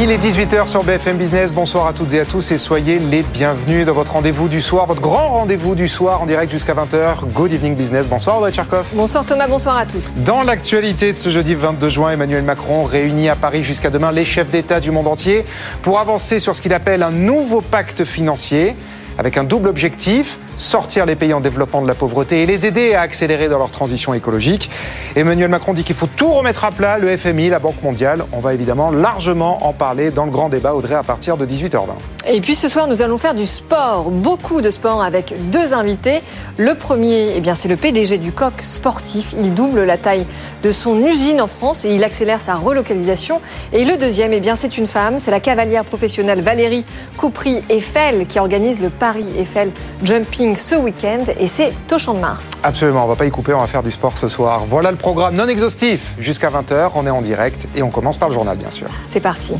Il est 18h sur BFM Business. Bonsoir à toutes et à tous et soyez les bienvenus dans votre rendez-vous du soir, votre grand rendez-vous du soir en direct jusqu'à 20h. Good evening business. Bonsoir Audrey Tcherkov. Bonsoir Thomas, bonsoir à tous. Dans l'actualité de ce jeudi 22 juin, Emmanuel Macron réunit à Paris jusqu'à demain les chefs d'État du monde entier pour avancer sur ce qu'il appelle un nouveau pacte financier avec un double objectif, sortir les pays en développement de la pauvreté et les aider à accélérer dans leur transition écologique. Emmanuel Macron dit qu'il faut tout remettre à plat, le FMI, la Banque mondiale. On va évidemment largement en parler dans le grand débat, Audrey, à partir de 18h20. Et puis ce soir, nous allons faire du sport, beaucoup de sport avec deux invités. Le premier, eh bien, c'est le PDG du Coq Sportif. Il double la taille de son usine en France et il accélère sa relocalisation. Et le deuxième, eh bien, c'est une femme, c'est la cavalière professionnelle Valérie Coupry-Eiffel qui organise le Paris Eiffel Jumping ce week-end et c'est au Champ de Mars. Absolument, on va pas y couper, on va faire du sport ce soir. Voilà le programme non exhaustif jusqu'à 20h, on est en direct et on commence par le journal bien sûr. C'est parti.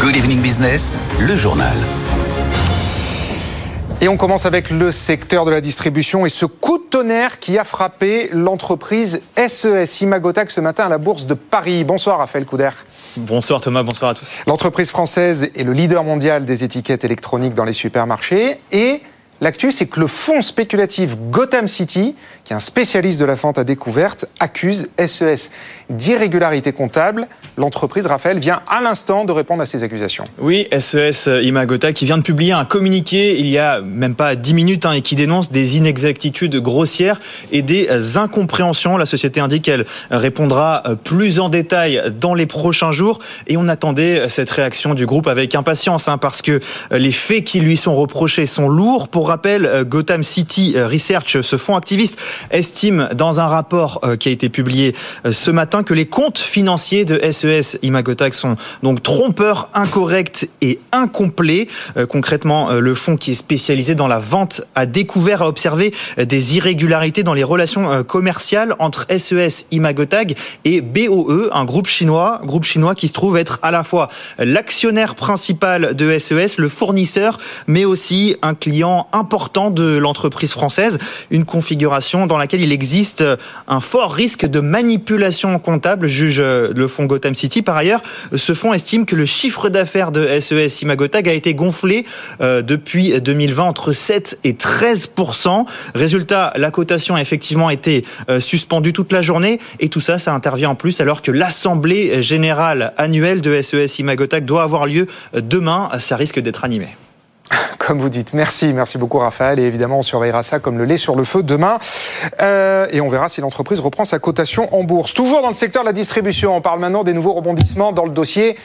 Good Evening Business, le journal. Et on commence avec le secteur de la distribution et ce coup de tonnerre qui a frappé l'entreprise SES Imagotac ce matin à la bourse de Paris. Bonsoir Raphaël Couder. Bonsoir Thomas, bonsoir à tous. L'entreprise française est le leader mondial des étiquettes électroniques dans les supermarchés et L'actu, c'est que le fonds spéculatif Gotham City, un spécialiste de la vente à découverte, accuse SES d'irrégularité comptable. L'entreprise, Raphaël, vient à l'instant de répondre à ces accusations. Oui, SES Imagota qui vient de publier un communiqué il y a même pas 10 minutes hein, et qui dénonce des inexactitudes grossières et des incompréhensions. La société indique qu'elle répondra plus en détail dans les prochains jours et on attendait cette réaction du groupe avec impatience hein, parce que les faits qui lui sont reprochés sont lourds. Pour rappel, euh, Gotham City euh, Research, ce fonds activiste, estime dans un rapport euh, qui a été publié ce matin que les comptes financiers de SES Imagotac sont donc trompeurs, incorrects et incomplets. Concrètement, le fonds qui est spécialisé dans la vente a découvert, a observé des irrégularités dans les relations commerciales entre SES Imagotag et BOE, un groupe chinois, groupe chinois qui se trouve être à la fois l'actionnaire principal de SES, le fournisseur, mais aussi un client important de l'entreprise française, une configuration dans laquelle il existe un fort risque de manipulation comptable, juge le fonds Gotham City. Par ailleurs, ce fonds estime que le chiffre d'affaires de SES Imagotag a été gonflé euh, depuis 2020 entre 7 et 13 Résultat, la cotation a effectivement été euh, suspendue toute la journée et tout ça, ça intervient en plus alors que l'assemblée générale annuelle de SES Imagotag doit avoir lieu demain. Ça risque d'être animé. Comme vous dites. Merci, merci beaucoup Raphaël. Et évidemment, on surveillera ça comme le lait sur le feu demain. Euh, et on verra si l'entreprise reprend sa cotation en bourse. Toujours dans le secteur de la distribution, on parle maintenant des nouveaux rebondissements dans le dossier.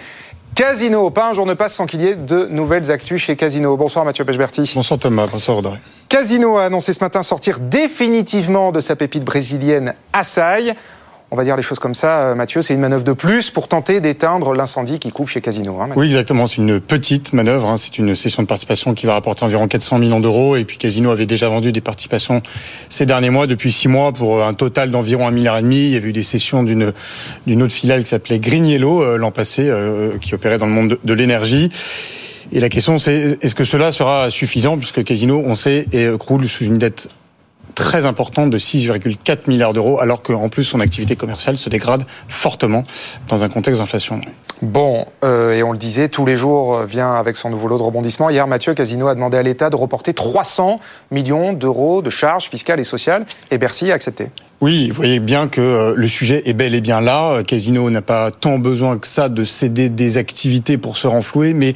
Casino, pas un jour ne passe sans qu'il y ait de nouvelles actus chez Casino. Bonsoir Mathieu Pechberti. Bonsoir Thomas, bonsoir Audrey. Casino a annoncé ce matin sortir définitivement de sa pépite brésilienne Assai on va dire les choses comme ça, euh, Mathieu, c'est une manœuvre de plus pour tenter d'éteindre l'incendie qui couvre chez Casino. Hein, oui, exactement. C'est une petite manœuvre. Hein. C'est une session de participation qui va rapporter environ 400 millions d'euros. Et puis Casino avait déjà vendu des participations ces derniers mois, depuis six mois, pour un total d'environ un milliard et demi. Il y avait eu des sessions d'une autre filiale qui s'appelait Green Yellow euh, l'an passé, euh, qui opérait dans le monde de, l'énergie. Et la question, c'est est-ce que cela sera suffisant, puisque Casino, on sait, croule sous une dette très importante de 6,4 milliards d'euros, alors qu'en plus son activité commerciale se dégrade fortement dans un contexte d'inflation. Bon, euh, et on le disait, tous les jours euh, vient avec son nouveau lot de rebondissement. Hier, Mathieu Casino a demandé à l'État de reporter 300 millions d'euros de charges fiscales et sociales, et Bercy a accepté. Oui, vous voyez bien que euh, le sujet est bel et bien là. Casino n'a pas tant besoin que ça de céder des activités pour se renflouer, mais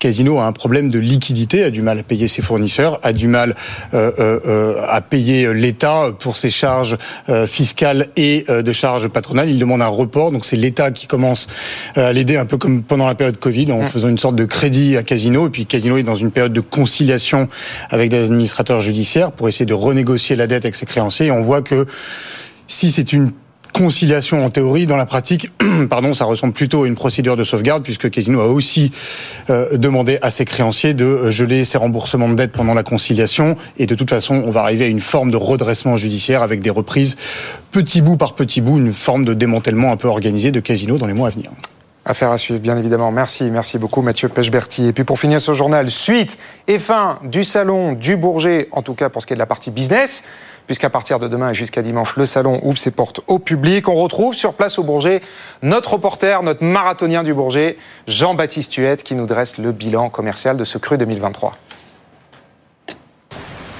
Casino a un problème de liquidité, a du mal à payer ses fournisseurs, a du mal euh, euh, euh à payer l'État pour ses charges euh, fiscales et euh, de charges patronales. Il demande un report, donc c'est l'État qui commence à l'aider un peu comme pendant la période Covid en faisant une sorte de crédit à Casino. Et puis Casino est dans une période de conciliation avec des administrateurs judiciaires pour essayer de renégocier la dette avec ses créanciers. Et on voit que si c'est une conciliation en théorie. Dans la pratique, pardon, ça ressemble plutôt à une procédure de sauvegarde puisque Casino a aussi euh, demandé à ses créanciers de geler ses remboursements de dette pendant la conciliation. Et de toute façon, on va arriver à une forme de redressement judiciaire avec des reprises petit bout par petit bout, une forme de démantèlement un peu organisé de Casino dans les mois à venir. Affaire à suivre, bien évidemment. Merci, merci beaucoup Mathieu Pechberti. Et puis pour finir ce journal, suite et fin du salon du Bourget, en tout cas pour ce qui est de la partie business, puisqu'à partir de demain et jusqu'à dimanche, le salon ouvre ses portes au public. On retrouve sur place au Bourget notre reporter, notre marathonien du Bourget, Jean-Baptiste Huette, qui nous dresse le bilan commercial de ce cru 2023.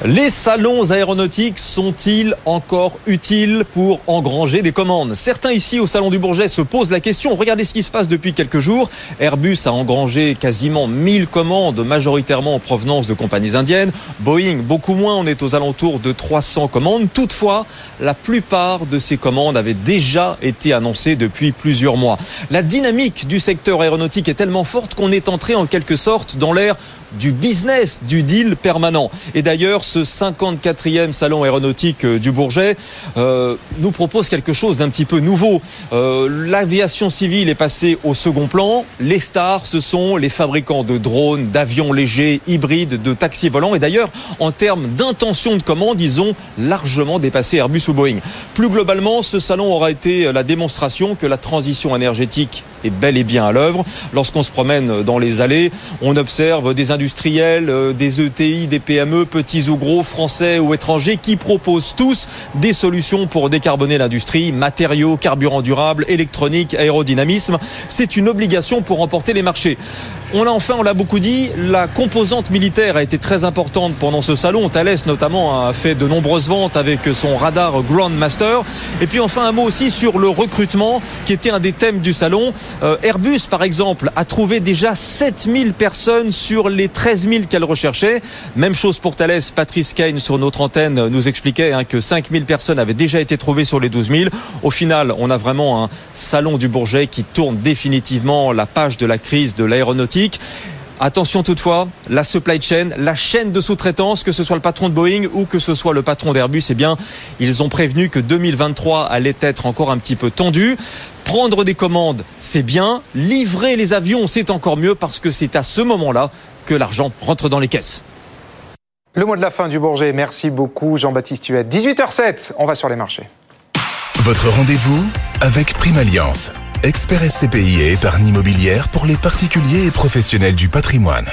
Les salons aéronautiques sont-ils encore utiles pour engranger des commandes? Certains ici au Salon du Bourget se posent la question. Regardez ce qui se passe depuis quelques jours. Airbus a engrangé quasiment 1000 commandes, majoritairement en provenance de compagnies indiennes. Boeing, beaucoup moins, on est aux alentours de 300 commandes. Toutefois, la plupart de ces commandes avaient déjà été annoncées depuis plusieurs mois. La dynamique du secteur aéronautique est tellement forte qu'on est entré en quelque sorte dans l'ère du business, du deal permanent. Et d'ailleurs, ce 54e salon aéronautique euh, du Bourget euh, nous propose quelque chose d'un petit peu nouveau. Euh, l'aviation civile est passée au second plan. Les stars, ce sont les fabricants de drones, d'avions légers, hybrides, de taxis volants. Et d'ailleurs, en termes d'intention de commande, ils ont largement dépassé Airbus ou Boeing. Plus globalement, ce salon aura été la démonstration que la transition énergétique est bel et bien à l'œuvre. Lorsqu'on se promène dans les allées, on observe des industriels, des ETI, des PME, petits ou gros, français ou étrangers, qui proposent tous des solutions pour décarboner l'industrie, matériaux, carburants durables, électronique, aérodynamisme. C'est une obligation pour remporter les marchés. On a enfin, on l'a beaucoup dit, la composante militaire a été très importante pendant ce salon. Thales notamment a fait de nombreuses ventes avec son radar Grandmaster. Et puis enfin un mot aussi sur le recrutement qui était un des thèmes du salon. Euh, Airbus par exemple a trouvé déjà 7000 personnes sur les 13 000 qu'elle recherchait. Même chose pour Thales. Patrice Kane sur notre antenne nous expliquait hein, que 5000 personnes avaient déjà été trouvées sur les 12 000. Au final, on a vraiment un salon du Bourget qui tourne définitivement la page de la crise de l'aéronautique Attention toutefois, la supply chain, la chaîne de sous-traitance, que ce soit le patron de Boeing ou que ce soit le patron d'Airbus, eh bien, ils ont prévenu que 2023 allait être encore un petit peu tendu. Prendre des commandes, c'est bien. Livrer les avions, c'est encore mieux parce que c'est à ce moment-là que l'argent rentre dans les caisses. Le mot de la fin du Bourget. Merci beaucoup, Jean-Baptiste Huet. 18h07, on va sur les marchés. Votre rendez-vous avec Prime Alliance expert SCPI et épargne immobilière pour les particuliers et professionnels du patrimoine.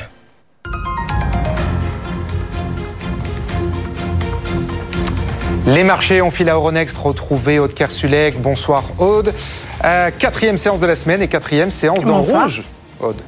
Les marchés ont fil à Euronext retrouvé Aude Kersulek. Bonsoir Aude. Euh, quatrième séance de la semaine et quatrième séance dans le rouge. Aude.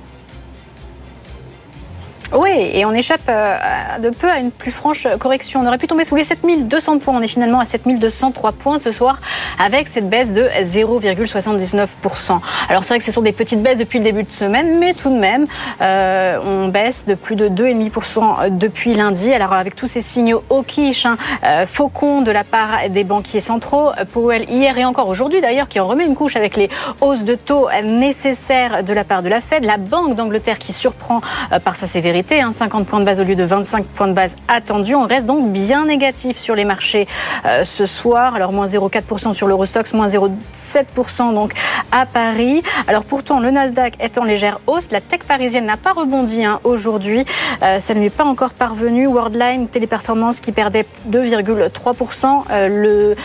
Oui, et on échappe euh, de peu à une plus franche correction. On aurait pu tomber sous les 7200 points. On est finalement à 7203 points ce soir avec cette baisse de 0,79%. Alors c'est vrai que ce sont des petites baisses depuis le début de semaine, mais tout de même, euh, on baisse de plus de 2,5% depuis lundi. Alors avec tous ces signaux au quiche, hein, euh, faucons de la part des banquiers centraux, Powell hier et encore aujourd'hui d'ailleurs, qui en remet une couche avec les hausses de taux nécessaires de la part de la Fed, la Banque d'Angleterre qui surprend par sa sévérité 50 hein, points de base au lieu de 25 points de base attendus. On reste donc bien négatif sur les marchés euh, ce soir. Alors moins 0,4% sur l'Eurostox, moins 0,7% donc à Paris. Alors pourtant le Nasdaq est en légère hausse. La tech parisienne n'a pas rebondi hein, aujourd'hui. Euh, ça ne lui est pas encore parvenu. Worldline, Téléperformance qui perdait 2,3%. Euh, le,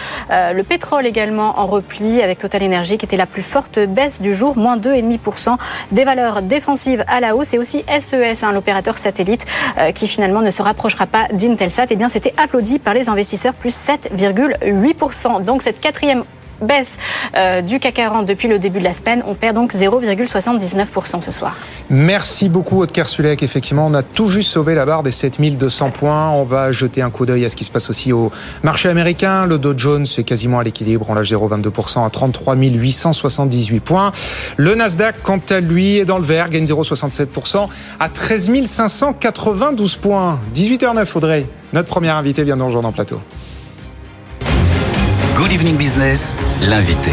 le pétrole également en repli avec Total Energy qui était la plus forte baisse du jour, moins 2,5%. Des valeurs défensives à la hausse et aussi SES, hein, l'opérateur satellite euh, qui finalement ne se rapprochera pas d'Intelsat. Et eh bien, c'était applaudi par les investisseurs, plus 7,8%. Donc cette quatrième baisse euh, du CAC 40 depuis le début de la semaine. On perd donc 0,79% ce soir. Merci beaucoup, Aude Kersulek. Effectivement, on a tout juste sauvé la barre des 7200 points. On va jeter un coup d'œil à ce qui se passe aussi au marché américain. Le Dow Jones est quasiment à l'équilibre. On lâche 0,22% à 33 878 points. Le Nasdaq, quant à lui, est dans le vert, gagne 0,67% à 13 592 points. 18h09, Audrey. Notre premier invité vient dans en plateau. Good Evening Business, l'invité.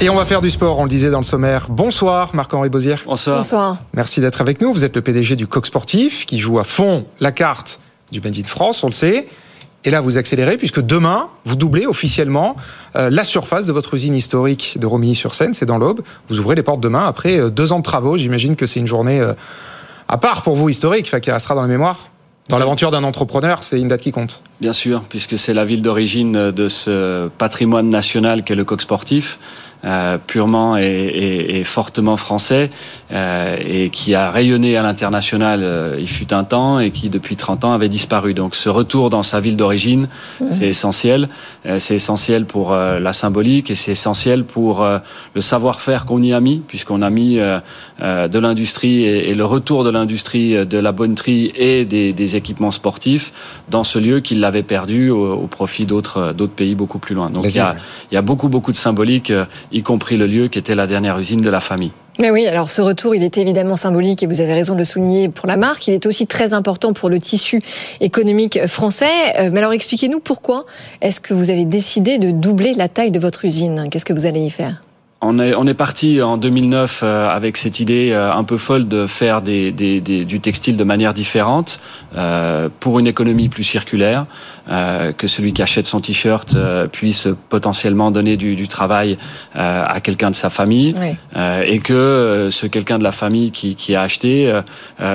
Et on va faire du sport, on le disait dans le sommaire. Bonsoir Marc-Henri Bozier. Bonsoir. Bonsoir. Merci d'être avec nous. Vous êtes le PDG du Coq Sportif qui joue à fond la carte du Bandit de France, on le sait. Et là, vous accélérez puisque demain, vous doublez officiellement euh, la surface de votre usine historique de Romilly-sur-Seine, c'est dans l'Aube. Vous ouvrez les portes demain après euh, deux ans de travaux. J'imagine que c'est une journée euh, à part pour vous historique, qui restera dans la mémoire. Dans l'aventure d'un entrepreneur, c'est une date qui compte. Bien sûr, puisque c'est la ville d'origine de ce patrimoine national qu'est le coq sportif. Euh, purement et, et, fortement français et qui a rayonné à l'international euh, il fut un temps et qui depuis 30 ans avait disparu. Donc ce retour dans sa ville d'origine, mmh. c'est essentiel. Euh, c'est essentiel pour euh, la symbolique et c'est essentiel pour le savoir-faire qu'on y a mis puisqu'on a mis de l'industrie et, le retour de l'industrie de la bonneterie et des, des, équipements sportifs dans ce lieu qu'il avait perdu au, au profit d'autres d'autres pays beaucoup plus loin. Donc il y, a, il y a beaucoup beaucoup de symbolique y compris le lieu qui était la dernière usine de la famille. Mais oui, alors ce retour, il est évidemment symbolique et vous avez raison de le souligner pour la marque. Il est aussi très important pour le tissu économique français. Euh, mais alors expliquez-nous pourquoi est-ce que vous avez décidé de doubler la taille de votre usine? Qu'est-ce que vous allez y faire? On est, on est parti en 2009 euh, avec cette idée euh, un peu folle de faire des, des, des, du textile de manière différente euh, pour une économie plus circulaire, euh, que celui qui achète son t-shirt euh, puisse potentiellement donner du, du travail euh, à quelqu'un de sa famille oui. et que ce quelqu'un de la famille qui, qui a acheté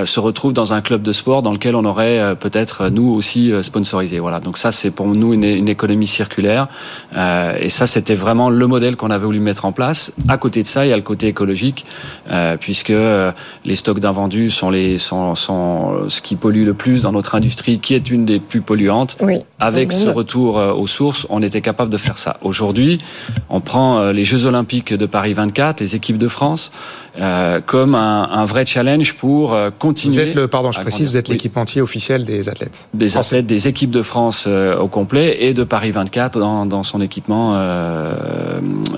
se retrouve dans un club de sport dans lequel on aurait peut-être nous aussi sponsorisé. Voilà, donc ça c'est pour nous une, une économie circulaire et ça c'était vraiment le modèle qu'on avait voulu mettre en place À côté de ça, il y a le côté écologique, euh, puisque euh, les stocks d'invendus sont, les, sont, sont ce qui pollue le plus dans notre industrie, qui est une des plus polluantes. Oui. Avec ce retour euh, aux sources, on était capable de faire ça. Aujourd'hui, on prend euh, les Jeux Olympiques de Paris 24, les équipes de France, euh, comme un, un, vrai challenge pour euh, continuer. Vous êtes le, pardon, je précise, vous êtes l'équipementier officiel des athlètes. Des français. athlètes, des équipes de France euh, au complet et de Paris 24 dans, dans son équipement euh,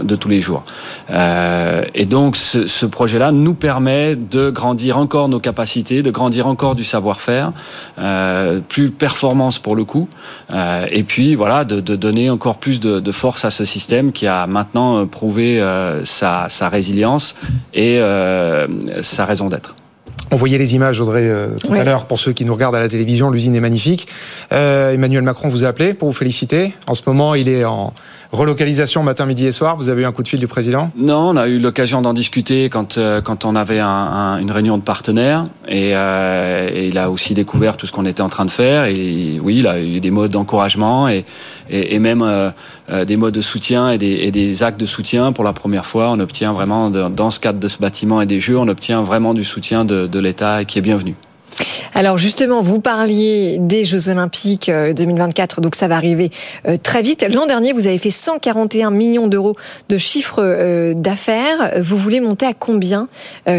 de tous les jours. Euh, et donc, ce, ce projet-là nous permet de grandir encore nos capacités, de grandir encore du savoir-faire, euh, plus performance pour le coup, euh, et puis voilà, de, de donner encore plus de, de, force à ce système qui a maintenant prouvé sa, sa, résilience et sa raison d'être. On voyait les images, Audrey, euh, tout oui. à l'heure, pour ceux qui nous regardent à la télévision. L'usine est magnifique. Euh, Emmanuel Macron vous a appelé pour vous féliciter. En ce moment, il est en relocalisation matin, midi et soir. Vous avez eu un coup de fil du président? Non, on a eu l'occasion d'en discuter quand, euh, quand on avait un, un, une réunion de partenaires. Et, euh, il a aussi découvert tout ce qu'on était en train de faire. Et oui, il a eu des mots d'encouragement et, et, et, même euh, des mots de soutien et des, et des, actes de soutien. Pour la première fois, on obtient vraiment, dans ce cadre de ce bâtiment et des jeux, on obtient vraiment du soutien de, de l'État qui est bienvenu. Alors justement, vous parliez des Jeux Olympiques 2024, donc ça va arriver très vite. L'an dernier, vous avez fait 141 millions d'euros de chiffre d'affaires. Vous voulez monter à combien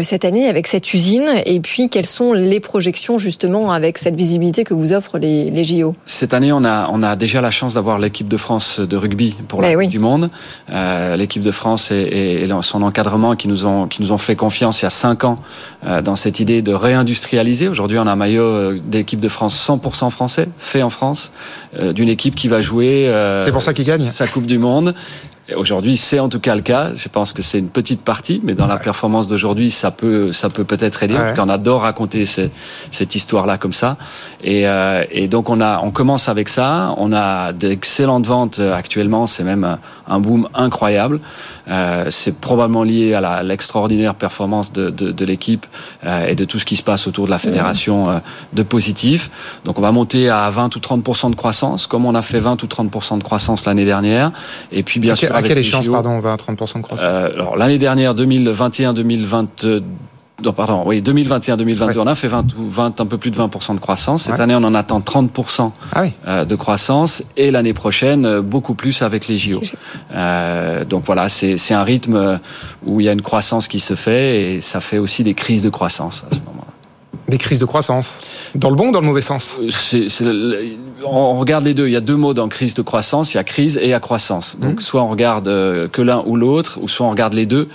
cette année avec cette usine? Et puis, quelles sont les projections justement avec cette visibilité que vous offrent les, les JO Cette année, on a, on a déjà la chance d'avoir l'équipe de France de rugby pour la Ben oui. Coupe du Monde. Euh, l'équipe de France et, et, et, son encadrement qui nous ont, qui nous ont fait confiance il y a cinq ans euh, dans cette idée de réindustrialiser. Aujourd'hui, on a un maillot d'équipe de France 100% français, fait en France, euh, d'une équipe qui va jouer. c'est pour ça qu'il gagne. Sa Coupe du Monde. Aujourd'hui, c'est en tout cas le cas. Je pense que c'est une petite partie, mais dans ouais. la performance d'aujourd'hui, ça peut, ça peut peut-être aider. Ouais. En tout cas, on adore raconter ce, cette histoire-là comme ça. Et, euh, et, donc, on a, on commence avec ça. On a d'excellentes ventes actuellement. C'est même un boom incroyable. Euh, c'est probablement lié à l'extraordinaire performance de, de, de l'équipe euh, et de tout ce qui se passe autour de la fédération euh, de positif. Donc, on va monter à 20 ou 30% de croissance, comme on a fait 20 ou 30% de croissance l'année dernière. Et puis, bien sûr, à quelle échéance, pardon, 20 à 30% de croissance? Euh, Alors, l'année dernière, 2021-2022, non, pardon, oui, 2021-2022, ouais. on a fait 20, 20, un peu plus de 20% de croissance. Cette ouais. année, on en attend 30% ah oui. euh, de croissance. Et l'année prochaine, euh, beaucoup plus avec les JO. Euh, donc voilà, c'est un rythme où il y a une croissance qui se fait et ça fait aussi des crises de croissance à ce moment-là. Des crises de croissance Dans le bon ou dans le mauvais sens? C est, c est, On regarde les deux. Il y a deux mots dans crise de croissance. Il y a crise et accroissance. Donc mmh. soit on regarde que l'un ou l'autre, ou soit on regarde les deux.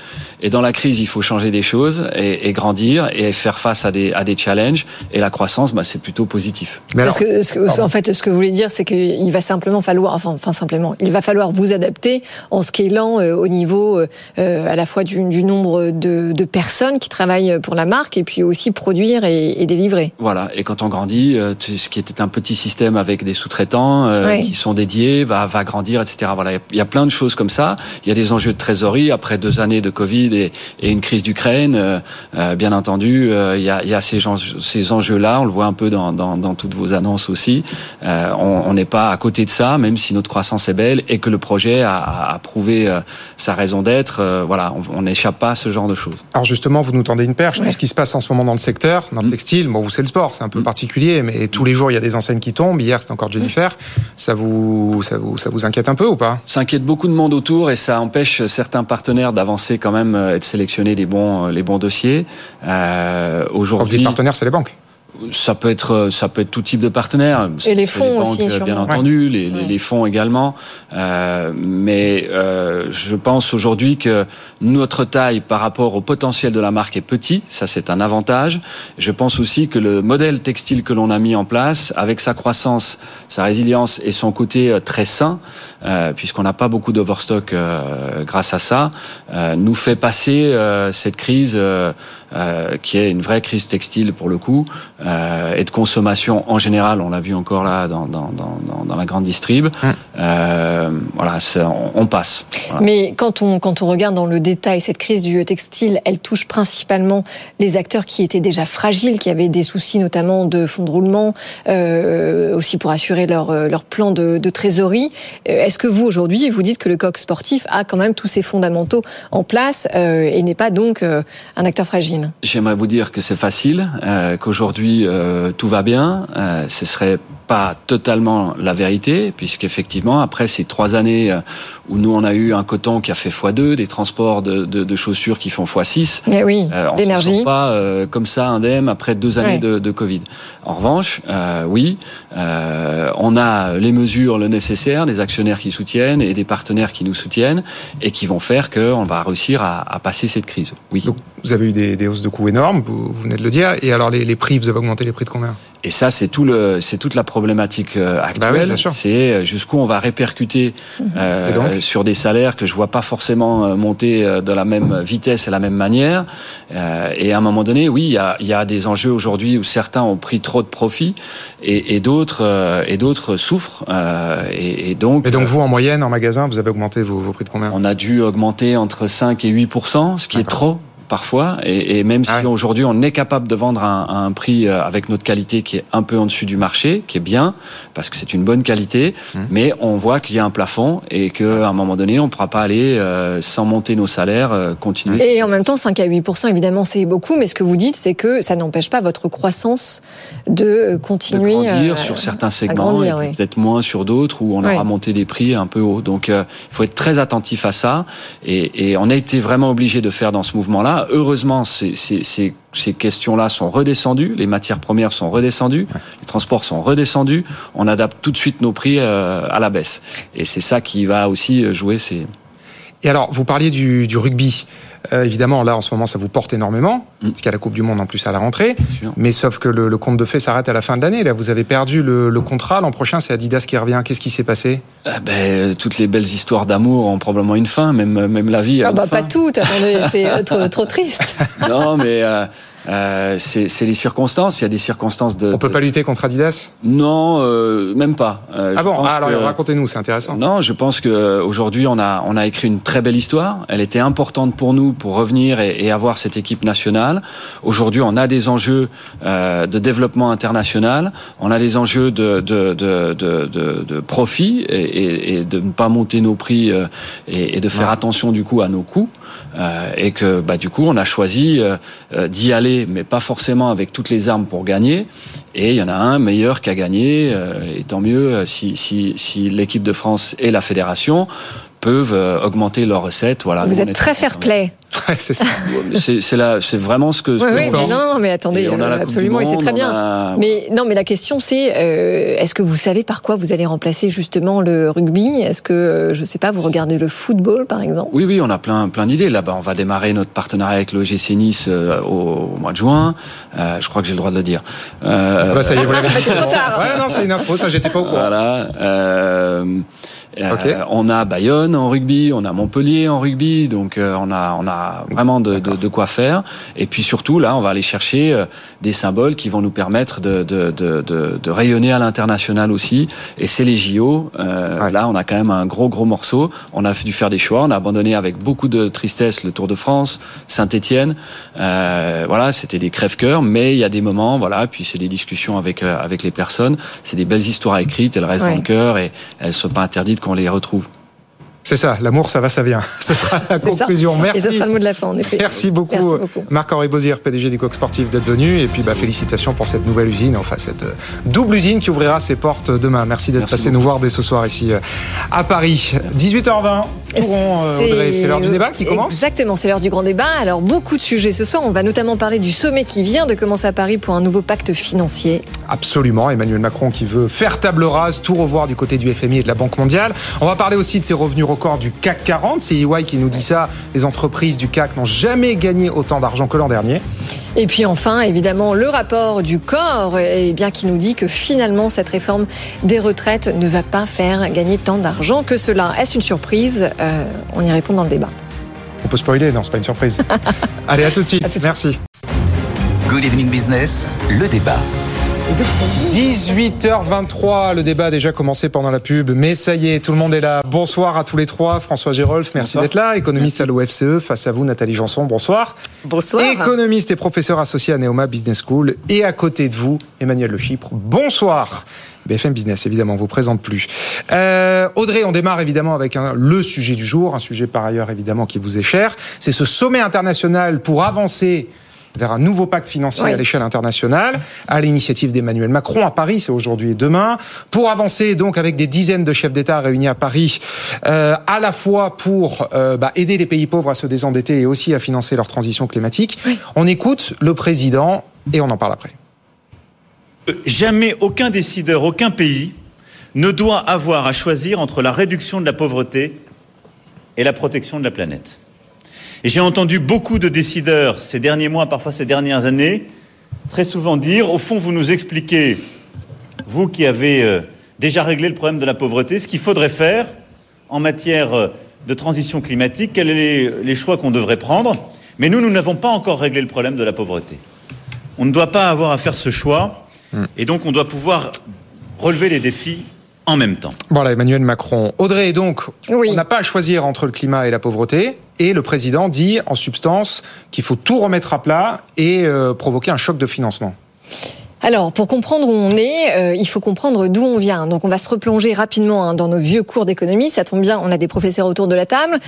Et dans la crise, il faut changer des choses et, et grandir et faire face à des, à des challenges. Et la croissance, bah, c'est plutôt positif. Mais Parce alors, que, ce que en fait, ce que vous voulez dire, c'est qu'il va simplement falloir, enfin, enfin, simplement, il va falloir vous adapter en scalant euh, au niveau euh, à la fois du, du nombre de, de, personnes qui travaillent pour la marque et puis aussi produire et délivré. Voilà. Et quand on grandit, euh, ce qui était un petit système avec des sous-traitants euh, Oui. qui sont dédiés va, va grandir, etc. Voilà. Il y a plein de choses comme ça. Il y a des enjeux de trésorerie après deux années de Covid et, et une crise d'Ukraine. euh, bien entendu, euh, il y a, il y a ces, ces enjeux-là. On le voit un peu dans, dans, dans toutes vos annonces aussi. Euh, on n'est pas à côté de ça, même si notre croissance est belle et que le projet a, a a prouvé euh, sa raison d'être. euh, voilà, on n'échappe pas à ce genre de choses. Alors justement, vous nous tendez une perche. Tout ce qui se passe en ce moment dans le secteur, dans Mm. le textile, bon, vous c'est le sport, c'est un peu particulier, mais tous les jours il y a des enseignes qui tombent. Hier c'était encore Jennifer. Ça vous, ça vous, ça vous inquiète un peu ou pas? Ça inquiète beaucoup de monde autour et ça empêche certains partenaires d'avancer quand même et de sélectionner les bons, les bons dossiers. Euh, Quand vous Aujourd'hui, dites partenaire, c'est les banques. Ça peut être ça peut être tout type de partenaire. Et les fonds banques, aussi, euh, bien sûrement. entendu, les, les- les fonds également. Euh, mais euh, je pense aujourd'hui que notre taille par rapport au potentiel de la marque est petit. Ça, c'est un avantage. Je pense aussi que le modèle textile que l'on a mis en place, avec sa croissance, sa résilience et son côté euh, très sain, euh, puisqu'on n'a pas beaucoup d'overstock euh, grâce à ça, euh, nous fait passer euh, cette crise euh, euh, qui est une vraie crise textile pour le coup euh, et de consommation en général. On l'a vu encore là dans, dans, dans, dans- dans la grande distrib. Euh, voilà, ça, on, on passe. Voilà. Mais quand on, quand on regarde dans le détail cette crise du textile, elle touche principalement les acteurs qui étaient déjà fragiles, qui avaient des soucis notamment de fonds de roulement, euh, aussi pour assurer leur, leur plan de, de trésorerie. Est-ce que vous, aujourd'hui, vous dites que le coq sportif a quand même tous ses fondamentaux en place euh, et n'est pas donc euh, un acteur fragile? J'aimerais vous dire que c'est facile, euh, qu'aujourd'hui euh, tout va bien. Euh, ce serait pas totalement la vérité, puisqu'effectivement, après ces trois années euh, où nous on a eu un coton qui a fait x2, des transports de, de, de chaussures qui font x6, Mais oui, euh, on ne sort pas euh, comme ça indemne après deux années Ouais. de, de Covid. En revanche, euh, oui, euh, on a les mesures, le nécessaire, des actionnaires qui soutiennent et des partenaires qui nous soutiennent et qui vont faire qu'on va réussir à, à passer cette crise. Oui. Donc vous avez eu des, des hausses de coûts énormes, vous, vous venez de le dire. Et alors les, les prix, vous avez augmenté les prix de combien? Et ça, c'est tout le, c'est toute la problématique euh, Bah oui, actuelle. bien sûr. c'est euh, jusqu'où on va répercuter euh, Et donc sur des salaires que je vois pas forcément euh, monter euh, de la même vitesse et la même manière. Euh, et à un moment donné, oui, il y a, il y a des enjeux aujourd'hui où certains ont pris trop de profit et, et d'autres euh, et d'autres souffrent. Euh, et, et donc, Et donc vous, en moyenne, en magasin, vous avez augmenté vos, vos prix de combien? on a dû augmenter entre 5 et 8 ce qui est trop parfois et, et même si Ah ouais. aujourd'hui on est capable de vendre à un, à un prix euh, avec notre qualité qui est un peu en dessus du marché, qui est bien parce que c'est une bonne qualité, Mmh. mais on voit qu'il y a un plafond et qu'à un moment donné on ne pourra pas aller euh, sans monter nos salaires euh, continuer. Et en même temps, 5 à 8 évidemment, c'est beaucoup, mais ce que vous dites, c'est que ça n'empêche pas votre croissance de de continuer grandir euh, sur certains segments grandir, et oui. peut-être moins sur d'autres où on Ouais. aura monté des prix un peu haut. Donc euh, il faut être très attentif à ça et, et on a été vraiment obligé de faire dans ce mouvement-là. Heureusement, ces, ces, ces, ces questions-là sont redescendues, les matières premières sont redescendues, les transports sont redescendus. On adapte tout de suite nos prix euh, à la baisse et c'est ça qui va aussi jouer. Ces... Et alors, vous parliez du, du rugby. Euh, évidemment, là, en ce moment, ça vous porte énormément, Mm. parce qu'il y a la Coupe du Monde en plus à la rentrée. Mais sauf que le, le compte de fait s'arrête à la fin de l'année. Là, vous avez perdu le, le contrat. L'an prochain, c'est Adidas qui revient. Qu'est-ce qui s'est passé? Ah ben, toutes les belles histoires d'amour ont probablement une fin, même, même la vie. a Ah une bah fin. pas tout, attendez, c'est euh, trop, trop triste. non, mais euh, euh, c'est les circonstances. Il y a des circonstances de. On peut pas lutter contre Adidas? Non, euh, même pas. Euh, Ah je bon? pense Ah, Alors, que- racontez-nous, c'est intéressant. Non, je pense que aujourd'hui on a on a écrit une très belle histoire. Elle était importante pour nous pour revenir et, et avoir cette équipe nationale. Aujourd'hui, on a des enjeux euh, de développement international. On a des enjeux de de de de, de, de profit et, et, et de ne pas monter nos prix euh, et, et de faire Ouais. attention du coup à nos coûts. Euh, et que bah du coup on a choisi euh, euh, d'y aller, mais pas forcément avec toutes les armes pour gagner. Et il y en a un meilleur qu'à gagner, euh, et tant mieux euh, si, si, si l'équipe de France et la fédération peuvent euh, augmenter leurs recettes. Voilà, Vous êtes très fair play. C'est ça. C'est la- c'est vraiment ce que. ce Oui, oui, mais non, non, mais attendez, Et on a euh, absolument, et c'est très bien. a- Mais non, mais la question c'est, euh, est-ce que vous savez par quoi vous allez remplacer justement le rugby? Est-ce que, euh, je sais pas, vous regardez le football par exemple? Oui, oui, on a plein, plein d'idées. Là-bas, on va démarrer notre partenariat avec l'OGC Nice euh, au, au mois de juin. Euh, je crois que j'ai le droit de le dire. Euh, Bah, ça y est, vous l'avez dit. C'est trop tard. Ouais, non, c'est une info, ça, j'étais pas au courant. Voilà. Euh, Euh, Ok. On a Bayonne en rugby, on a Montpellier en rugby, donc euh, on a on a vraiment de, de, de quoi faire. Et puis surtout là, on va aller chercher euh, des symboles qui vont nous permettre de de, de, de, de rayonner à l'international aussi. Et c'est les JO. Euh, Là, on a quand même un gros gros morceau. On a dû faire des choix. On a abandonné avec beaucoup de tristesse le Tour de France, Saint-Étienne. Euh, voilà, c'était des crève-cœurs, mais il y a des moments, voilà. Puis c'est des discussions avec euh, avec les personnes. C'est des belles histoires écrites. Elles restent Ouais. dans le cœur et elles sont pas interdites qu'on les retrouve. C'est ça, l'amour, ça va, ça vient. Ce sera la ça. conclusion. Merci. Et ce sera le mot de la fin, en effet. Merci beaucoup, Merci beaucoup. Marc-Henri Bozier, PDG du Coq Sportif, d'être venu. Et puis, bah, félicitations pour cette nouvelle usine, enfin, cette euh, double usine qui ouvrira ses portes demain. Merci d'être passé nous voir dès ce soir ici euh, à Paris. 18h20. Euh, Audrey, c'est l'heure du débat qui commence Exactement, c'est l'heure du grand débat. Alors, beaucoup de sujets ce soir. On va notamment parler du sommet qui vient de commencer à Paris pour un nouveau pacte financier. Absolument, Emmanuel Macron qui veut faire table rase, tout revoir du côté du FMI et de la Banque mondiale. On va parler aussi de ses revenus records du CAC 40. C'est EY qui nous dit ça. Les entreprises du CAC n'ont jamais gagné autant d'argent que l'an dernier. Et puis enfin, évidemment, le rapport du corps eh bien, qui nous dit que finalement, cette réforme des retraites ne va pas faire gagner tant d'argent que cela. Est-ce une surprise Euh, On y répond dans le débat. On peut spoiler, non, c'est pas une surprise. Allez, à tout de suite. Merci. Good Evening Business, le débat. 18h23, le débat a déjà commencé pendant la pub, mais ça y est, tout le monde est là. Bonsoir à tous les trois. François Gérolf, merci d'être là. Économiste à l'OFCE, face à vous, Nathalie Janson, bonsoir. Bonsoir. Économiste et professeur associé à Neoma Business School. Et à côté de vous, Emmanuel Le Chypre, bonsoir. BFM Business, évidemment, on vous présente plus. Euh, Audrey, on démarre évidemment avec un- le sujet du jour, un sujet par ailleurs évidemment qui vous est cher. C'est ce sommet international pour avancer vers un nouveau pacte financier Oui. à l'échelle internationale, à l'initiative d'Emmanuel Macron à Paris, c'est aujourd'hui et demain, pour avancer donc avec des dizaines de chefs d'État réunis à Paris, euh, à la fois pour euh, bah, aider les pays pauvres à se désendetter et aussi à financer leur transition climatique. On écoute le président et on en parle après. Jamais aucun décideur, aucun pays ne doit avoir à choisir entre la réduction de la pauvreté et la protection de la planète. Et j'ai entendu beaucoup de décideurs ces derniers mois, parfois ces dernières années, très souvent dire, au fond, vous nous expliquez, vous qui avez euh, déjà réglé le problème de la pauvreté, ce qu'il faudrait faire en matière euh, de transition climatique, quels sont les, les choix qu'on devrait prendre. Mais nous, nous n'avons pas encore réglé le problème de la pauvreté. On ne doit pas avoir à faire ce choix, et donc on doit pouvoir relever les défis en même temps. Voilà, Emmanuel Macron. Audrey, donc, Oui. on n'a pas à choisir entre le climat et la pauvreté. Et le président dit, en substance, qu'il faut tout remettre à plat et euh, provoquer un choc de financement. Alors, pour comprendre où on est, euh, il faut comprendre d'où on vient. Donc, on va se replonger rapidement hein, dans nos vieux cours d'économie. Ça tombe bien, on a des professeurs autour de la table.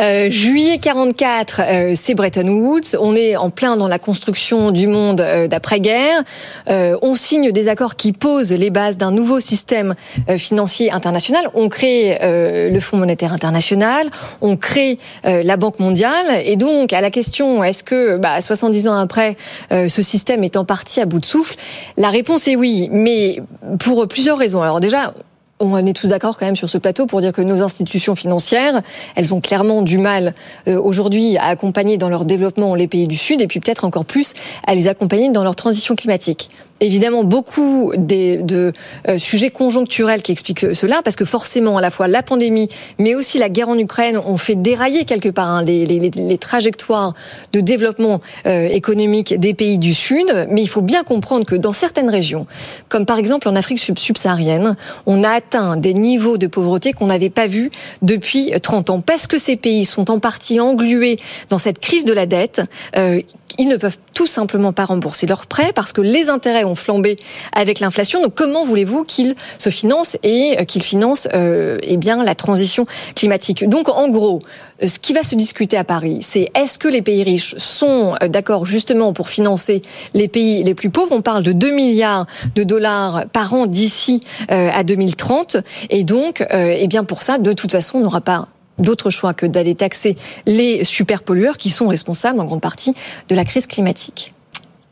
Euh, juillet 44, euh, c'est Bretton Woods. On est en plein dans la construction du monde euh, d'après-guerre. Euh, on signe des accords qui posent les bases d'un nouveau système financier international. On crée le Fonds monétaire international. On crée la Banque mondiale. Et donc, à la question, est-ce que, bah, 70 ans après, ce système est en partie à bout de souffle La réponse est oui, mais pour plusieurs raisons. Alors déjà, on est tous d'accord quand même sur ce plateau pour dire que nos institutions financières, elles ont clairement du mal euh, aujourd'hui à accompagner dans leur développement les pays du Sud et puis peut-être encore plus à les accompagner dans leur transition climatique. Évidemment, beaucoup de euh, sujets conjoncturels qui expliquent cela, parce que forcément, à la fois la pandémie, mais aussi la guerre en Ukraine ont fait dérailler quelque part hein, les, trajectoires de développement euh, économique des pays du Sud. Mais il faut bien comprendre que dans certaines régions, comme par exemple en Afrique sub- subsaharienne, on a atteint des niveaux de pauvreté qu'on n'avait pas vus depuis 30 ans, parce que ces pays sont en partie englués dans cette crise de la dette. Euh, ils ne peuvent tout simplement pas rembourser leurs prêts parce que les intérêts ont flambé avec l'inflation. Donc comment voulez-vous qu'ils se financent et euh, qu'ils financent euh, eh bien la transition climatique? Donc en gros, euh, ce qui va se discuter à Paris, c'est est-ce que les pays riches sont euh, d'accord justement pour financer les pays les plus pauvres? On parle de 2 milliards de dollars par an d'ici euh, à 2030 et donc euh, eh bien pour ça de toute façon on n'aura pas d'autre choix que d'aller taxer les superpollueurs qui sont responsables en grande partie de la crise climatique.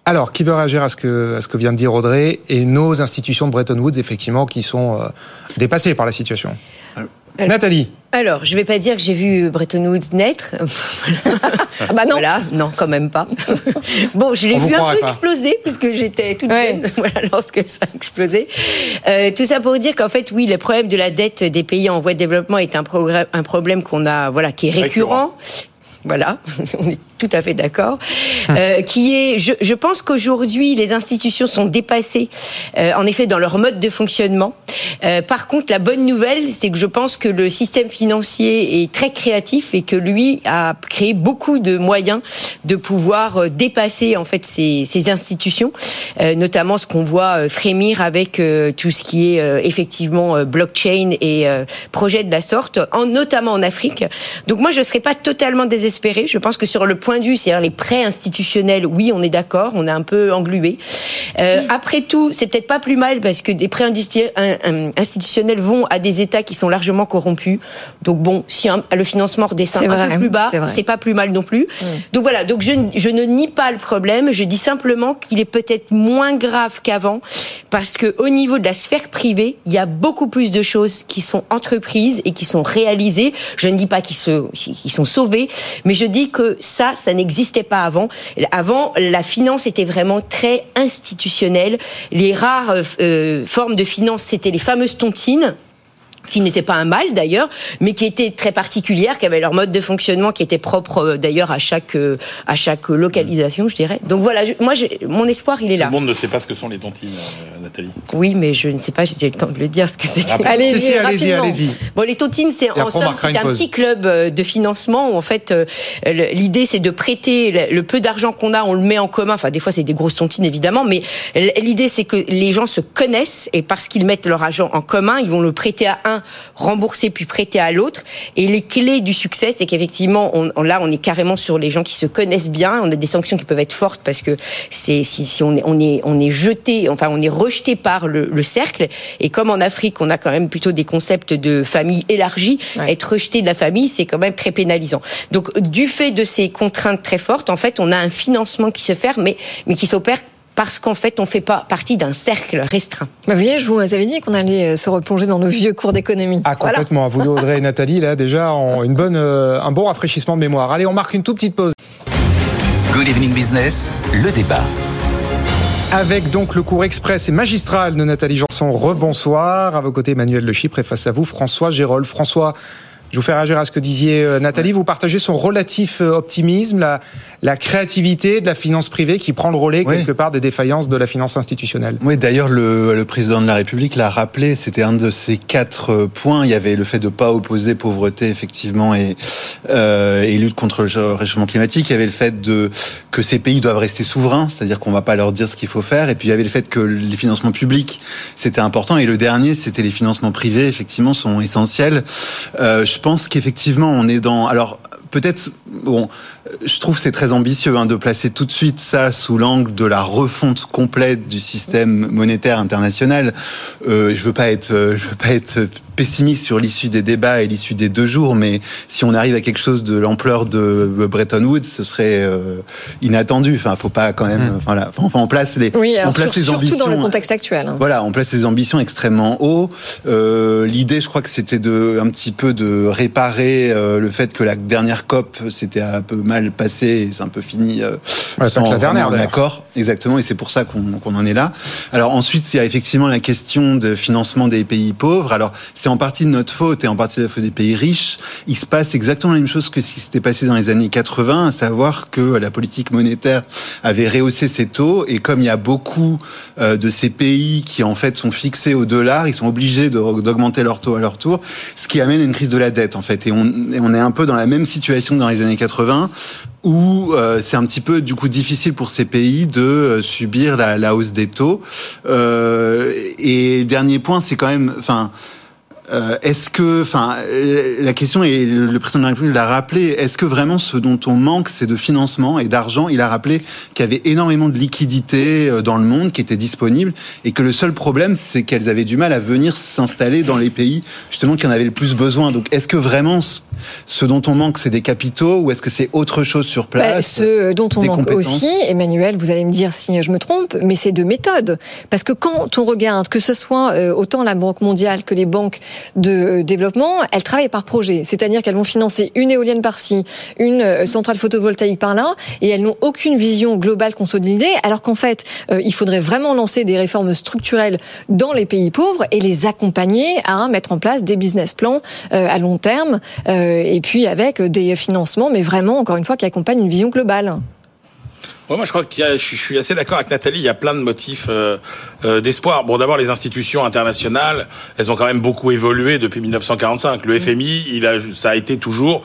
Alors, qui veut réagir à ce que, à ce que vient de dire Audrey et nos institutions de Bretton Woods, effectivement, qui sont euh, dépassées par la situation? Nathalie Alors, je vais pas dire que j'ai vu Bretton Woods naître. Ah bah non. Voilà, non, quand même pas. bon, je l'ai vu un peu pas. exploser puisque j'étais toute Ouais. jeune voilà, lorsque ça a explosé. Euh, tout ça pour dire qu'en fait, oui, le problème de la dette des pays en voie de développement est un problème qu'on a, voilà, qui est récurrent. Voilà, on est tout à fait d'accord. Euh, qui est, je, je pense qu'aujourd'hui, les institutions sont dépassées, euh, en effet, dans leur mode de fonctionnement. Euh, par contre, la bonne nouvelle, c'est que je pense que le système financier est très créatif et que lui a créé beaucoup de moyens de pouvoir euh, dépasser en fait ces, ces institutions, euh, notamment ce qu'on voit euh, frémir avec euh, tout ce qui est euh, effectivement blockchain et euh, projets de la sorte, en, notamment en Afrique. Donc moi, je ne serais pas totalement désespérée. Je pense que sur le point de vue, c'est-à-dire les prêts institutionnels, oui, on est d'accord, on est un peu englué. Euh, Après tout, c'est peut-être pas plus mal parce que des prêts institutionnels vont à des États qui sont largement corrompus. Donc bon, si un- le financement redescend un peu plus bas, c'est pas plus mal non plus. Donc voilà, donc je, je ne nie pas le problème, je dis simplement qu'il est peut-être moins grave qu'avant parce que au niveau de la sphère privée, il y a beaucoup plus de choses qui sont entreprises et qui sont réalisées. Je ne dis pas qu'ils se, qu'ils sont sauvés, mais je dis que ça, ça n'existait pas avant. Avant, la finance était vraiment très institutionnelle. Les rares euh, formes de finance, c'était les fameuses tontines qui n'étaient pas un mal d'ailleurs, mais qui étaient très particulières, qui avaient leur mode de fonctionnement qui était propre euh, d'ailleurs à chaque euh, à chaque localisation, je dirais. Donc voilà, je- moi, j'ai- mon espoir, il est Tout là. le monde ne sait pas ce que sont les tontines, euh, Nathalie. Oui, mais je ne sais pas, j'ai le temps de le dire ce que c'est. Allez-y, Si, si, allez-y, allez-y. Bon, les tontines, c'est en somme, c'est un pause. petit club de financement où en fait euh, l'idée c'est de prêter le, peu d'argent qu'on a, on le met en commun. Enfin, des fois c'est des grosses tontines évidemment, mais l'idée c'est que les gens se connaissent et parce qu'ils mettent leur argent en commun, ils vont le prêter à un, rembourser puis prêter à l'autre. Et les clés du succès, c'est qu'effectivement, on, on- là, on est carrément sur les gens qui se connaissent bien. On a des sanctions qui peuvent être fortes parce que c'est si, si on est on est on est jeté, enfin on est rejeté par le, le cercle. Et comme en Afrique, on a quand même plutôt des concepts de famille élargie, être rejeté de la famille, c'est quand même très pénalisant. Donc, du fait de ces contraintes très fortes, en fait, on a un financement qui se fait, mais mais qui s'opère parce qu'en fait, on fait pas partie d'un cercle restreint. Bah, vous voyez, je vous avais dit qu'on allait euh, se replonger dans nos vieux cours d'économie. Ah, Voilà. complètement. Vous Audrey et Nathalie, là, déjà, une bonne, euh, un bon rafraîchissement de mémoire. Allez, on marque une toute petite pause. Good Evening Business, le débat. Avec donc le cours express et magistral de Nathalie Janson. Rebonsoir. À vos côtés, Emmanuel Le Chypre et face à vous, François Gérol. François, je vous fais réagir à ce que disiez euh, Nathalie. Vous partagez son relatif euh, optimisme, la, la créativité de la finance privée qui prend le relais Oui. quelque part des défaillances de la finance institutionnelle. Oui, d'ailleurs, le, le président de la République l'a rappelé, c'était un de ces quatre euh, points. Il y avait le fait de ne pas opposer pauvreté, effectivement, et, euh, et lutte contre le réchauffement climatique. Il y avait le fait de, que ces pays doivent rester souverains, c'est-à-dire qu'on ne va pas leur dire ce qu'il faut faire. Et puis, il y avait le fait que les financements publics, c'était important. Et le dernier, c'était les financements privés, effectivement, sont essentiels. Euh, je pense qu'effectivement, on est dans... Alors, peut-être, bon, je trouve c'est très ambitieux hein, de placer tout de suite ça sous l'angle de la refonte complète du système monétaire international. Euh, je veux pas être, euh, je veux pas être pessimiste sur l'issue des débats et l'issue des deux jours, mais si on arrive à quelque chose de l'ampleur de Bretton Woods, ce serait euh, inattendu. Enfin, faut pas quand même. Enfin, là, enfin, on place les, Oui, on place sur- les surtout ambitions. dans le contexte actuel. hein. Voilà, on place les ambitions extrêmement haut. Euh, L'idée, je crois que c'était de un petit peu de réparer euh, le fait que la dernière COP s'était un peu mal passée et c'est un peu fini euh, Ouais, sans la dernière, d'ailleurs. accord. Exactement, et c'est pour ça qu'on qu'on en est là. Alors ensuite, il y a effectivement la question de financement des pays pauvres. Alors c'est en partie de notre faute et en partie de la faute des pays riches. Il se passe exactement la même chose que ce qui s'était passé dans les années 80, à savoir que la politique monétaire avait rehaussé ses taux et comme il y a beaucoup euh, de ces pays qui en fait sont fixés au dollar, ils sont obligés d'augmenter leur taux à leur tour, ce qui amène à une crise de la dette en fait. Et on, on est un peu dans la même situation que dans les années 80 où euh, c'est un petit peu du coup difficile pour ces pays de euh, subir la, la hausse des taux. Euh, et dernier point, c'est quand même, enfin. Euh, est-ce que, enfin, euh, la question et le président de la République l'a rappelé, est-ce que vraiment ce dont on manque, c'est de financement et d'argent? Il a rappelé qu'il y avait énormément de liquidités euh, dans le monde qui étaient disponibles et que le seul problème, c'est qu'elles avaient du mal à venir s'installer dans les pays justement qui en avaient le plus besoin. Donc, est-ce que vraiment ce- dont on manque, c'est des capitaux ou est-ce que c'est autre chose sur Bah, place ce dont on manque aussi, Emmanuel, vous allez me dire si je me trompe, mais c'est de méthode. Parce que quand on regarde, que ce soit euh, autant la Banque mondiale que les banques de développement, elles travaillent par projet. C'est-à-dire qu'elles vont financer une éolienne par-ci, une euh, centrale photovoltaïque par-là, et elles n'ont aucune vision globale consolidée, alors qu'en fait, euh, il faudrait vraiment lancer des réformes structurelles dans les pays pauvres et les accompagner à mettre en place des business plans euh, à long terme, et puis avec des financements, mais vraiment, encore une fois, qui accompagnent une vision globale. Moi, je crois que je suis assez d'accord avec Nathalie. Il y a plein de motifs euh, euh, d'espoir. Bon, d'abord, les institutions internationales, elles ont quand même beaucoup évolué depuis 1945. Le FMI, il a, ça a été toujours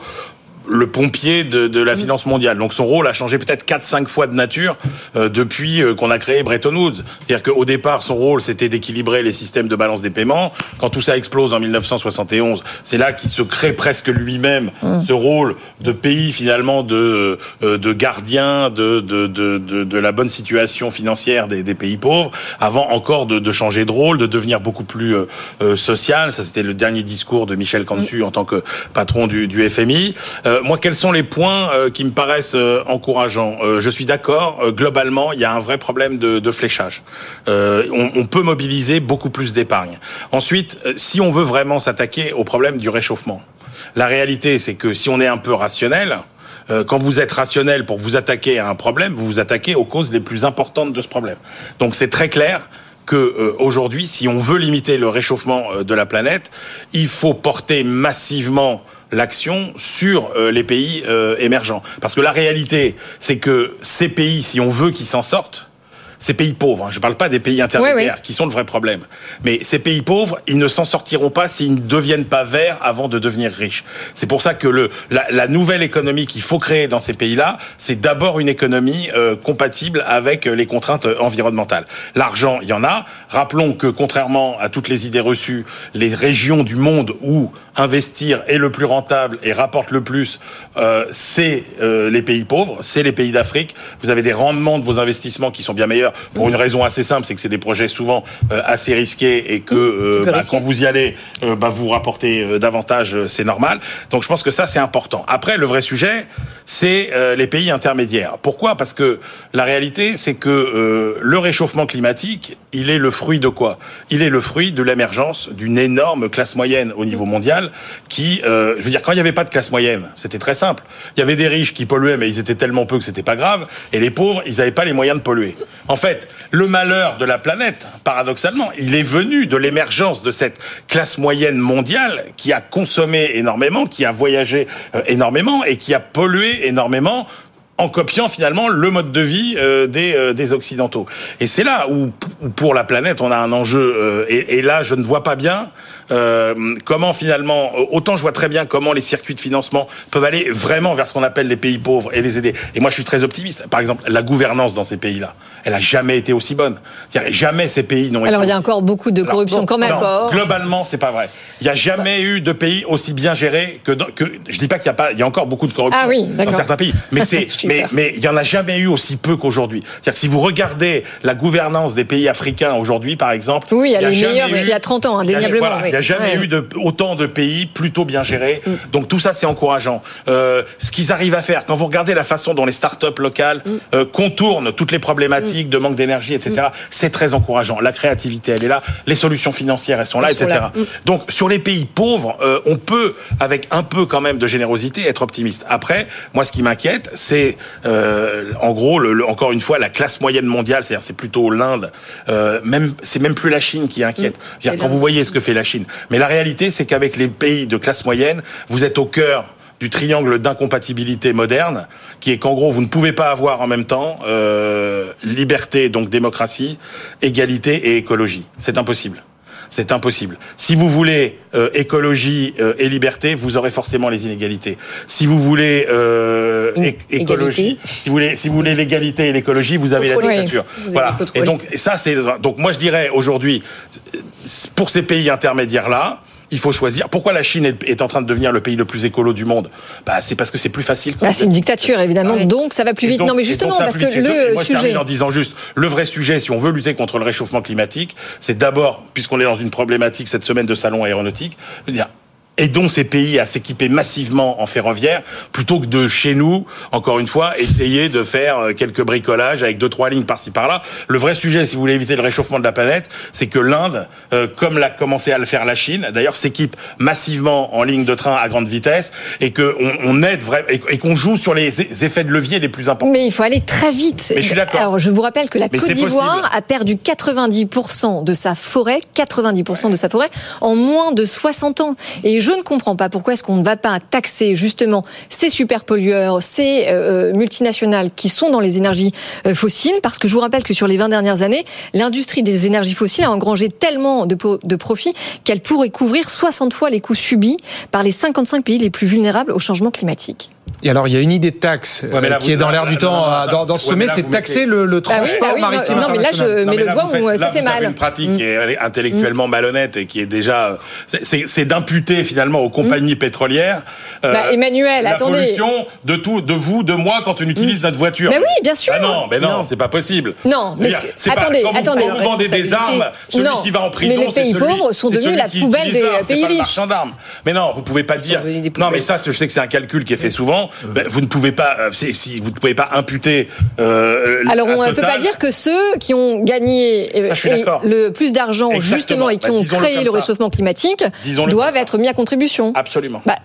le pompier de, de, la finance mondiale. Donc son rôle a changé peut-être 4-5 fois de nature euh, depuis euh, qu'on a créé Bretton Woods. C'est-à-dire qu'au départ, son rôle, c'était d'équilibrer les systèmes de balance des paiements. Quand tout ça explose en 1971, c'est là qu'il se crée presque lui-même mmh. ce rôle de pays finalement de, euh, de gardien de, de, de, de, la bonne situation financière des, des pays pauvres, avant encore de, de, changer de rôle, de devenir beaucoup plus euh, social. Ça, c'était le dernier discours de Michel Cantu mmh. en tant que patron du, du FMI. Euh, moi, quels sont les points euh, qui me paraissent euh, encourageants? Je suis d'accord. globalement, il y a un vrai problème de, de fléchage. On, on, peut mobiliser beaucoup plus d'épargne. Ensuite, si on veut vraiment s'attaquer au problème du réchauffement, la réalité, c'est que si on est un peu rationnel, quand vous êtes rationnel pour vous attaquer à un problème, vous vous attaquez aux causes les plus importantes de ce problème. Donc c'est très clair que aujourd'hui, si on veut limiter le réchauffement de la planète, il faut porter massivement l'action sur euh, les pays euh, émergents. Parce que la réalité, c'est que ces pays, si on veut qu'ils s'en sortent, ces pays pauvres, hein, je ne parle pas des pays intermédiaires, qui sont le vrai problème, mais ces pays pauvres, ils ne s'en sortiront pas s'ils ne deviennent pas verts avant de devenir riches. C'est pour ça que le, la, la nouvelle économie qu'il faut créer dans ces pays-là, c'est d'abord une économie euh, compatible avec les contraintes environnementales. L'argent, il y en a. Rappelons que contrairement à toutes les idées reçues, les régions du monde où investir est le plus rentable et rapporte le plus, euh, c'est euh, les pays pauvres, c'est les pays d'Afrique. Vous avez des rendements de vos investissements qui sont bien meilleurs pour une raison assez simple, c'est que c'est des projets souvent euh, assez risqués et que euh, bah, quand vous y allez, euh, bah, vous rapportez davantage, c'est normal. Donc je pense que ça c'est important. Après, le vrai sujet, c'est les pays intermédiaires. Pourquoi? Parce que la réalité, c'est que le réchauffement climatique, il est le fruit de quoi? Il est le fruit de l'émergence d'une énorme classe moyenne au niveau mondial qui, je veux dire, quand il n'y avait pas de classe moyenne, c'était très simple. Il y avait des riches qui polluaient, mais ils étaient tellement peu que c'était pas grave, et les pauvres, ils n'avaient pas les moyens de polluer. En fait, le malheur de la planète, paradoxalement, il est venu de l'émergence de cette classe moyenne mondiale qui a consommé énormément, qui a voyagé euh, énormément et qui a pollué énormément en copiant finalement le mode de vie euh, des, euh, des Occidentaux. Et c'est là où, pour la planète, on a un enjeu. et, et, là, je ne vois pas bien euh, comment finalement, autant je vois très bien comment les circuits de financement peuvent aller vraiment vers ce qu'on appelle les pays pauvres et les aider. Et moi, je suis très optimiste. Par exemple, la gouvernance dans ces pays-là, elle a jamais été aussi bonne. Jamais ces pays n'ont. Alors il y a encore beaucoup de corruption quand même. Non, globalement, c'est pas vrai. Il n'y a jamais eu de pays aussi bien gérés que, que je dis pas qu'il y a pas, il y a encore beaucoup de corruption ah oui, dans certains pays, mais c'est, mais, mais il y en a jamais eu aussi peu qu'aujourd'hui. C'est-à-dire que si vous regardez la gouvernance des pays africains aujourd'hui, par exemple, oui, elle est meilleure qu'il y a 30 ans, indéniablement. A, jamais eu de, autant de pays plutôt bien gérés. Mm. Donc tout ça, c'est encourageant. Euh, ce qu'ils arrivent à faire, quand vous regardez la façon dont les start-up locales mm. euh, contournent toutes les problématiques mm. de manque d'énergie, etc., c'est très encourageant. La créativité, elle est là. Les solutions financières, elles sont là, etc. Donc sur les pays pauvres, euh, on peut, avec un peu quand même de générosité, être optimiste. Après, moi, ce qui m'inquiète, c'est euh, en gros, le, encore une fois, la classe moyenne mondiale, c'est-à-dire c'est plutôt l'Inde. Euh, même, c'est même plus la Chine qui inquiète. Quand vous voyez ce que fait la Chine, mais la réalité, c'est qu'avec les pays de classe moyenne, vous êtes au cœur du triangle d'incompatibilité moderne, qui est qu'en gros, vous ne pouvez pas avoir en même temps euh, liberté, donc démocratie, égalité et écologie. C'est impossible. C'est impossible. Si vous voulez euh, écologie euh, et liberté, vous aurez forcément les inégalités. Si vous voulez euh, écologie, si vous voulez, si vous voulez l'égalité et l'écologie, vous avez la dictature. voilà. Et donc ça, c'est donc moi je dirais aujourd'hui pour ces pays intermédiaires là il faut choisir. Pourquoi la Chine est en train de devenir le pays le plus écolo du monde? Bah, C'est parce que c'est plus facile. Bah, c'est une dictature, évidemment. Donc, ça va plus vite. non, mais justement, parce que le moi, sujet... Je en disant juste, le vrai sujet, si on veut lutter contre le réchauffement climatique, c'est d'abord, puisqu'on est dans une problématique cette semaine de salon aéronautique, de dire aidons ces pays à s'équiper massivement en ferroviaire plutôt que de chez nous, encore une fois, essayer de faire euh, quelques bricolages avec deux trois lignes par-ci par-là. Le vrai sujet, si vous voulez éviter le réchauffement de la planète, c'est que l'Inde, euh, comme l'a commencé à le faire la Chine, d'ailleurs s'équipe massivement en ligne de train à grande vitesse et que on, on aide et qu'on joue sur les effets de levier les plus importants. Mais il faut aller très vite. Mais je suis d'accord. Alors je vous rappelle que la Mais Côte d'Ivoire a perdu 90% de sa forêt, 90% de sa forêt en moins de 60 ans. Et je ne comprends pas pourquoi est-ce qu'on ne va pas taxer justement ces super pollueurs, ces euh, multinationales qui sont dans les énergies euh, fossiles, parce que je vous rappelle que sur les 20 dernières années, l'industrie des énergies fossiles a engrangé tellement de, de profits qu'elle pourrait couvrir 60 fois les coûts subis par les 55 pays les plus vulnérables au changement climatique. Et alors, il y a une idée de taxe Ouais, mais euh, là, qui est dans l'air du temps non, attends, dans, dans ce ouais, sommet, là, c'est taxer mettez- le, le Ah oui, transport bah oui, maritime non, non, mais là, je- mais le là, doigt où, euh, ça fait mal. une pratique Mm. qui est intellectuellement malhonnête et qui est déjà, c'est- c'est c'est d'imputer finalement aux compagnies pétrolières euh, Bah, Emmanuel, la attendez. pollution de tout, de vous, de moi quand on utilise notre voiture. Mais oui, bien sûr. Ah non, mais non, Non. c'est pas possible. Non, mais c'est attendez, quand vous, attendez. quand vous vendez des armes, celui qui va en prison, mais les c'est pays pauvres sont c'est devenus la qui poubelle des c'est pays riches. Mais non, vous pouvez pas dire. Non, mais ça, je sais que c'est un calcul qui est fait souvent. Ben, vous ne pouvez pas, euh, si vous ne pouvez pas imputer. euh, Alors on ne peut pas dire que ceux qui ont gagné euh, Ça, le plus d'argent justement et qui Bah, ont créé le réchauffement climatique doivent être mis à contribution. Absolument. Bah,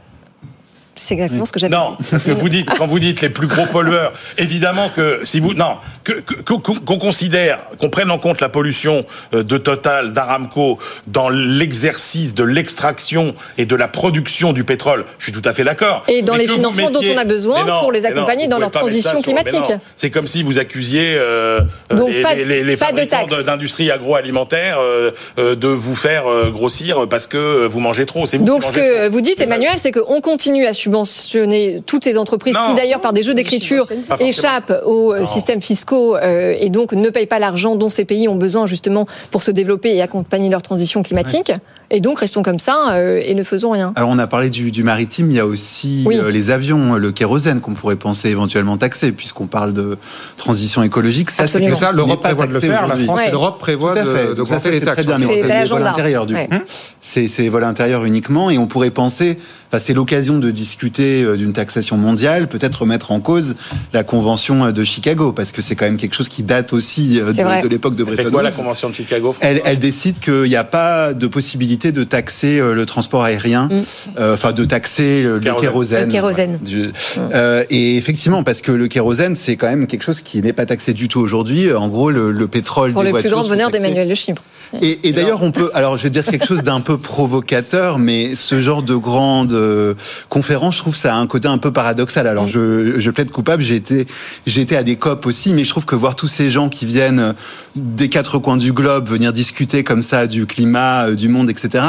c'est exactement ce que j'avais Non, dit. parce que vous dites, quand vous dites les plus gros pollueurs, évidemment que si vous, non, que- qu'on considère, qu'on prenne en compte la pollution euh, de Total, d'Aramco dans l'exercice de l'extraction et de la production du pétrole, je suis tout à fait d'accord. Et dans Mais les financements dont on a besoin non, pour les non, accompagner dans leur transition non. climatique. C'est comme si vous accusiez euh, euh, Donc les, pas- les, les, fabricants d'industrie agroalimentaire euh, euh, de vous faire euh, grossir parce que vous mangez trop. C'est vous Donc ce que trop. vous dites, Emmanuel, c'est qu'on continue à subventionner toutes ces entreprises Non. qui, d'ailleurs, par des jeux d'écriture, échappent aux euh, systèmes fiscaux euh, et donc ne payent pas l'argent dont ces pays ont besoin justement pour se développer et accompagner leur transition climatique. Et donc restons comme ça euh, et ne faisons rien. Alors on a parlé du, du maritime, il y a aussi Oui. euh, les avions, le kérosène qu'on pourrait penser éventuellement taxer, puisqu'on parle de transition écologique. Ça, c'est Mais quelque ça, l'Europe prévoit de le taxé faire. La. France et Ouais. l'Europe prévoient d'augmenter les c'est taxes. très bien, mais C'est les vols intérieurs du Ouais. coup. C'est c'est les vols intérieurs uniquement, et on pourrait penser, enfin, c'est l'occasion de discuter euh, d'une taxation mondiale, peut-être remettre en cause la convention euh, de Chicago, parce que c'est quand même quelque chose qui date aussi euh, de, de l'époque de Elle Bretton quoi la Woods. convention de Chicago Elle, elle décide qu'il n'y a pas de possibilité de taxer le transport aérien, euh, enfin de taxer le Kérosène. Le kérosène. Ouais. Du- euh, et effectivement, parce que le kérosène, c'est quand même quelque chose qui n'est pas taxé du tout aujourd'hui. En gros, le, le pétrole Pour des le plus grand bonheur d'Emmanuel de Chypre. Et, et d'ailleurs, on peut. Alors, je vais dire quelque chose d'un peu provocateur, mais ce genre de grande euh, conférence, je trouve ça a un côté un peu paradoxal. Alors, je, je plaide coupable. J'ai été, j'ai été à des COP aussi, mais je trouve que voir tous ces gens qui viennent euh, des quatre coins du globe venir discuter comme ça du climat, euh, du monde, etc.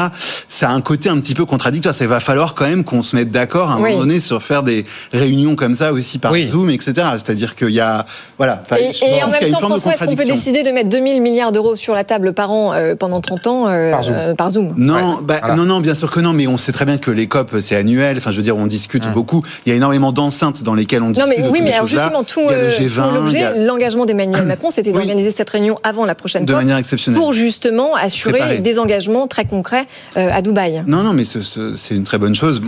Ça a un côté un petit peu contradictoire. Ça va falloir quand même qu'on se mette d'accord à un Oui. moment donné sur faire des réunions comme ça aussi par Oui. Zoom, etc. C'est-à-dire qu'il y a, voilà. Et, et en même temps, François, est-ce qu'on peut décider de mettre 2000 milliards d'euros sur la table par an euh, pendant 30 ans euh, Par Zoom. euh, par Zoom Non, Ouais, bah, voilà. non, non, bien sûr que non, mais on sait très bien que les COP c'est annuel. Enfin, je veux dire, on discute beaucoup. Il y a énormément d'enceintes dans lesquelles on Non discute. mais de oui, mais alors justement tout, a euh, G20, tout il y l'objet, a- l'engagement d'Emmanuel Macron, c'était Oui. d'organiser cette réunion avant la prochaine de COP manière exceptionnelle. pour justement assurer Préparer. des engagements très concrets euh, à Dubaï. Non, non, mais ce- ce- c'est une très bonne chose.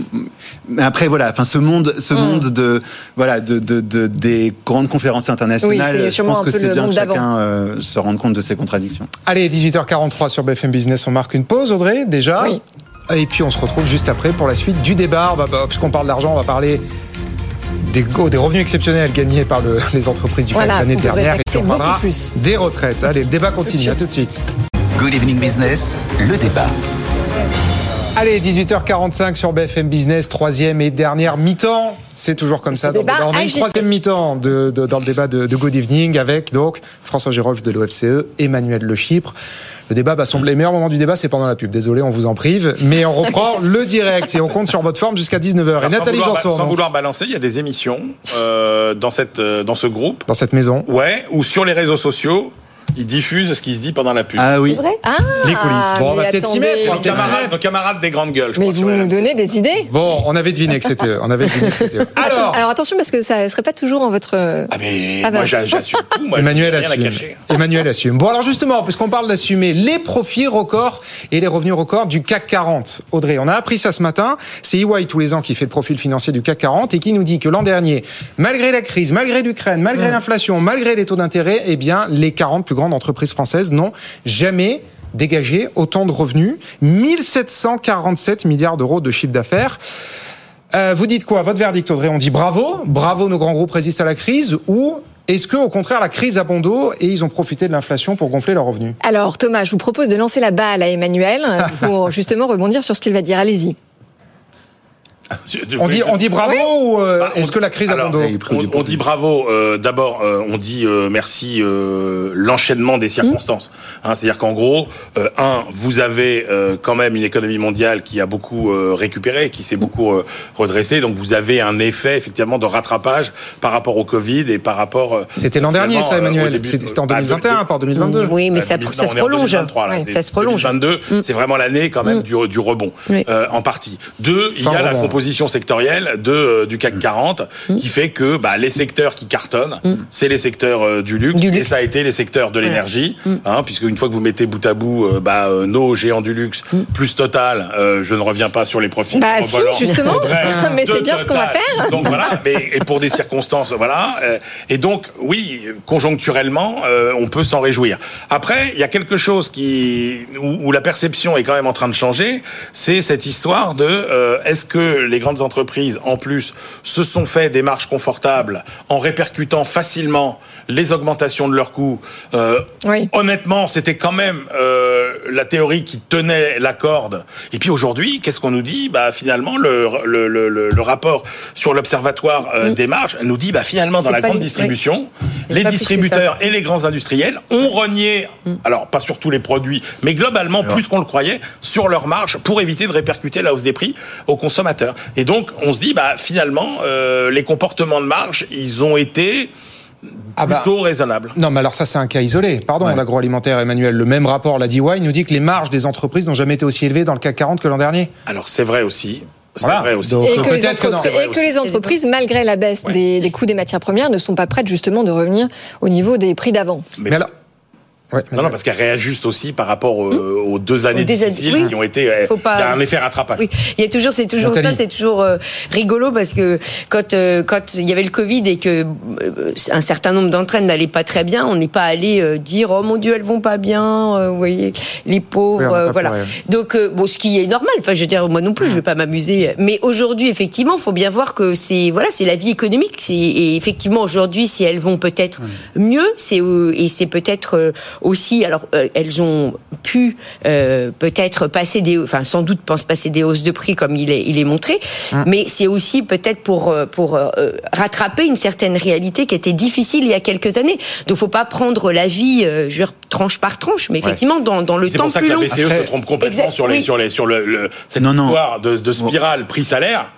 Mais après, voilà, enfin, ce monde, ce Mm. monde de, voilà, de, de, de- des grandes conférences Oui, internationales, c'est je sûrement pense que c'est le bien monde que chacun euh, se rende compte de ses contradictions. Allez, 18h43 sur BFM Business, on marque une pause, Audrey, déjà. Oui. Et puis on se retrouve juste après pour la suite du débat. Bah, bah, puisqu'on parle d'argent, on va parler des, go- des revenus exceptionnels gagnés par le- les entreprises du Voilà, l'année dernière. Et puis on parlera plus. des retraites. Allez, le débat continue. À tout de suite. Good Evening Business, le débat. Allez, 18h45 sur BFM Business, troisième et dernière mi-temps. C'est toujours comme ça. dans le débat débat. On a une troisième mi-temps de, de- dans le débat de, de Good Evening avec donc François Gérolf de l'OFCE, Emmanuel Le Chypre. Le débat va sembler, le meilleur moment du débat, c'est pendant la pub. Désolé, on vous en prive. Mais on reprend le direct et on compte sur votre forme jusqu'à 19h. Et Nathalie Janson, sans donc, vouloir balancer, il y a des émissions euh, dans cette euh, dans ce groupe, dans cette maison. ouais, ou sur les réseaux sociaux. Ils diffusent ce qui se dit pendant la pub. Ah oui. Vrai? Ah, Les coulisses. Bon, on va peut-être s'y mettre. Nos camarades, nos camarades des grandes gueules, je Mais crois, vous nous donnez des idées. Bon, on avait deviné que c'était eux. On avait deviné que c'était eux. Alors, Alors attention parce que ça ne serait pas toujours en votre. Ah mais Ah bah. moi j'a- j'assume tout, moi Emmanuel assume. Emmanuel assume. Bon, alors justement, puisqu'on parle d'assumer les profits records et les revenus records du CAC 40. Audrey, on a appris ça ce matin. C'est EY tous les ans qui fait le profil financier du CAC 40 et qui nous dit que l'an dernier, malgré la crise, malgré l'Ukraine, malgré l'inflation, malgré les taux d'intérêt, eh bien, les 40 plus grandes entreprises françaises n'ont jamais dégagé autant de revenus. 1747 milliards d'euros de chiffre d'affaires. Euh, vous dites quoi? Votre verdict, Audrey On dit bravo, bravo, nos grands groupes résistent à la crise, ou est-ce que, au contraire, la crise a bon dos et ils ont profité de l'inflation pour gonfler leurs revenus? Alors Thomas, je vous propose de lancer la balle à Emmanuel pour justement rebondir sur ce qu'il va dire. Allez-y. On dit, on dit bravo ou euh, Bah, on- est-ce que la crise a alors, bon dos on, on dit bravo. euh, D'abord, euh, on dit euh, merci euh, l'enchaînement des circonstances. Hein, C'est-à-dire qu'en gros, euh, un, vous avez euh, quand même une économie mondiale qui a beaucoup euh, récupéré, qui s'est beaucoup euh, redressée. Donc vous avez un effet effectivement de rattrapage par rapport au Covid et par rapport. euh, C'était l'an dernier, ça, euh, Emmanuel. C'était en bah, de- 2021, pas en 2022. Oui, mais Bah, ça, 2000, ça non, se prolonge. 2023, là. Ouais, C'est ça se prolonge. 2022, c'est vraiment l'année quand même du, du rebond, Oui. euh, en partie. Deux, il y a la rebond. Composition sectorielle de, euh, du CAC 40 qui fait que bah, les secteurs qui cartonnent, c'est les secteurs euh, du, luxe, Du et ça a été les secteurs de l'énergie, hein, puisque une fois que vous mettez bout à bout euh, bah, nos géants du luxe plus Total, je ne reviens pas sur les profits. Bah si, justement. Mais c'est bien ce qu'on va faire. Donc voilà, mais, et pour des circonstances, voilà. et donc, oui, conjoncturellement, on peut s'en réjouir. Après, il y a quelque chose qui où, où la perception est quand même en train de changer, c'est cette histoire de est-ce que les grandes entreprises, en plus, se sont fait des marges confortables en répercutant facilement les augmentations de leurs coûts. Euh, Oui. Honnêtement, c'était quand même euh, la théorie qui tenait la corde. Et puis aujourd'hui, qu'est-ce qu'on nous dit? Bah finalement, le, le, le, le- le rapport sur l'observatoire euh, des marges nous dit bah finalement dans la grande une- distribution, les distributeurs et les grands industriels ont renié, alors pas sur tous les produits, mais globalement plus qu'on le croyait, sur leurs marges pour éviter de répercuter la hausse des prix aux consommateurs. Et donc on se dit bah finalement euh, les comportements de marge, ils ont été Ah bah, plutôt raisonnables. Non, mais alors ça, c'est un cas isolé. Pardon, l'agroalimentaire, Emmanuel. Le même rapport, la DY, nous dit que les marges des entreprises n'ont jamais été aussi élevées dans le CAC 40 que l'an dernier. Alors c'est vrai aussi. C'est Voilà. vrai aussi. Donc, Et que, les que et que les entreprises, malgré la baisse des, des coûts des matières premières, ne sont pas prêtes justement de revenir au niveau des prix d'avant. Mais, Mais alors, Ouais, non, non, parce qu'elle réajuste aussi par rapport aux, aux deux années Aux difficiles oui. qui ont été. euh, Faut pas- Il y a un effet rattrapage. Oui, il y a toujours, c'est toujours Nathalie. ça, c'est toujours euh, rigolo parce que quand euh, quand il y avait le Covid et que euh, un certain nombre d'entraînes n'allaient pas très bien, on n'est pas allé euh, dire oh mon Dieu elles vont pas bien, euh, vous voyez les pauvres, Oui, euh, voilà. Donc euh, bon, ce qui est normal. Enfin, je veux dire moi non plus, je vais pas m'amuser. Mais aujourd'hui, effectivement, il faut bien voir que c'est voilà, c'est la vie économique. C'est et effectivement aujourd'hui, si elles vont peut-être mieux, c'est euh, et c'est peut-être euh, aussi alors euh, elles ont pu euh, peut-être passer des, enfin sans doute pense passer des hausses de prix comme il est il est montré, mais c'est aussi peut-être pour euh, pour euh, rattraper une certaine réalité qui était difficile il y a quelques années. Donc faut pas prendre la vie euh, je veux dire, tranche par tranche, mais effectivement dans dans le C'est temps pour ça que plus la long. BCE se trompe complètement Exact, sur les oui. sur les sur le, le- cette Non, non. histoire de, de spirale prix-salaire. C'est,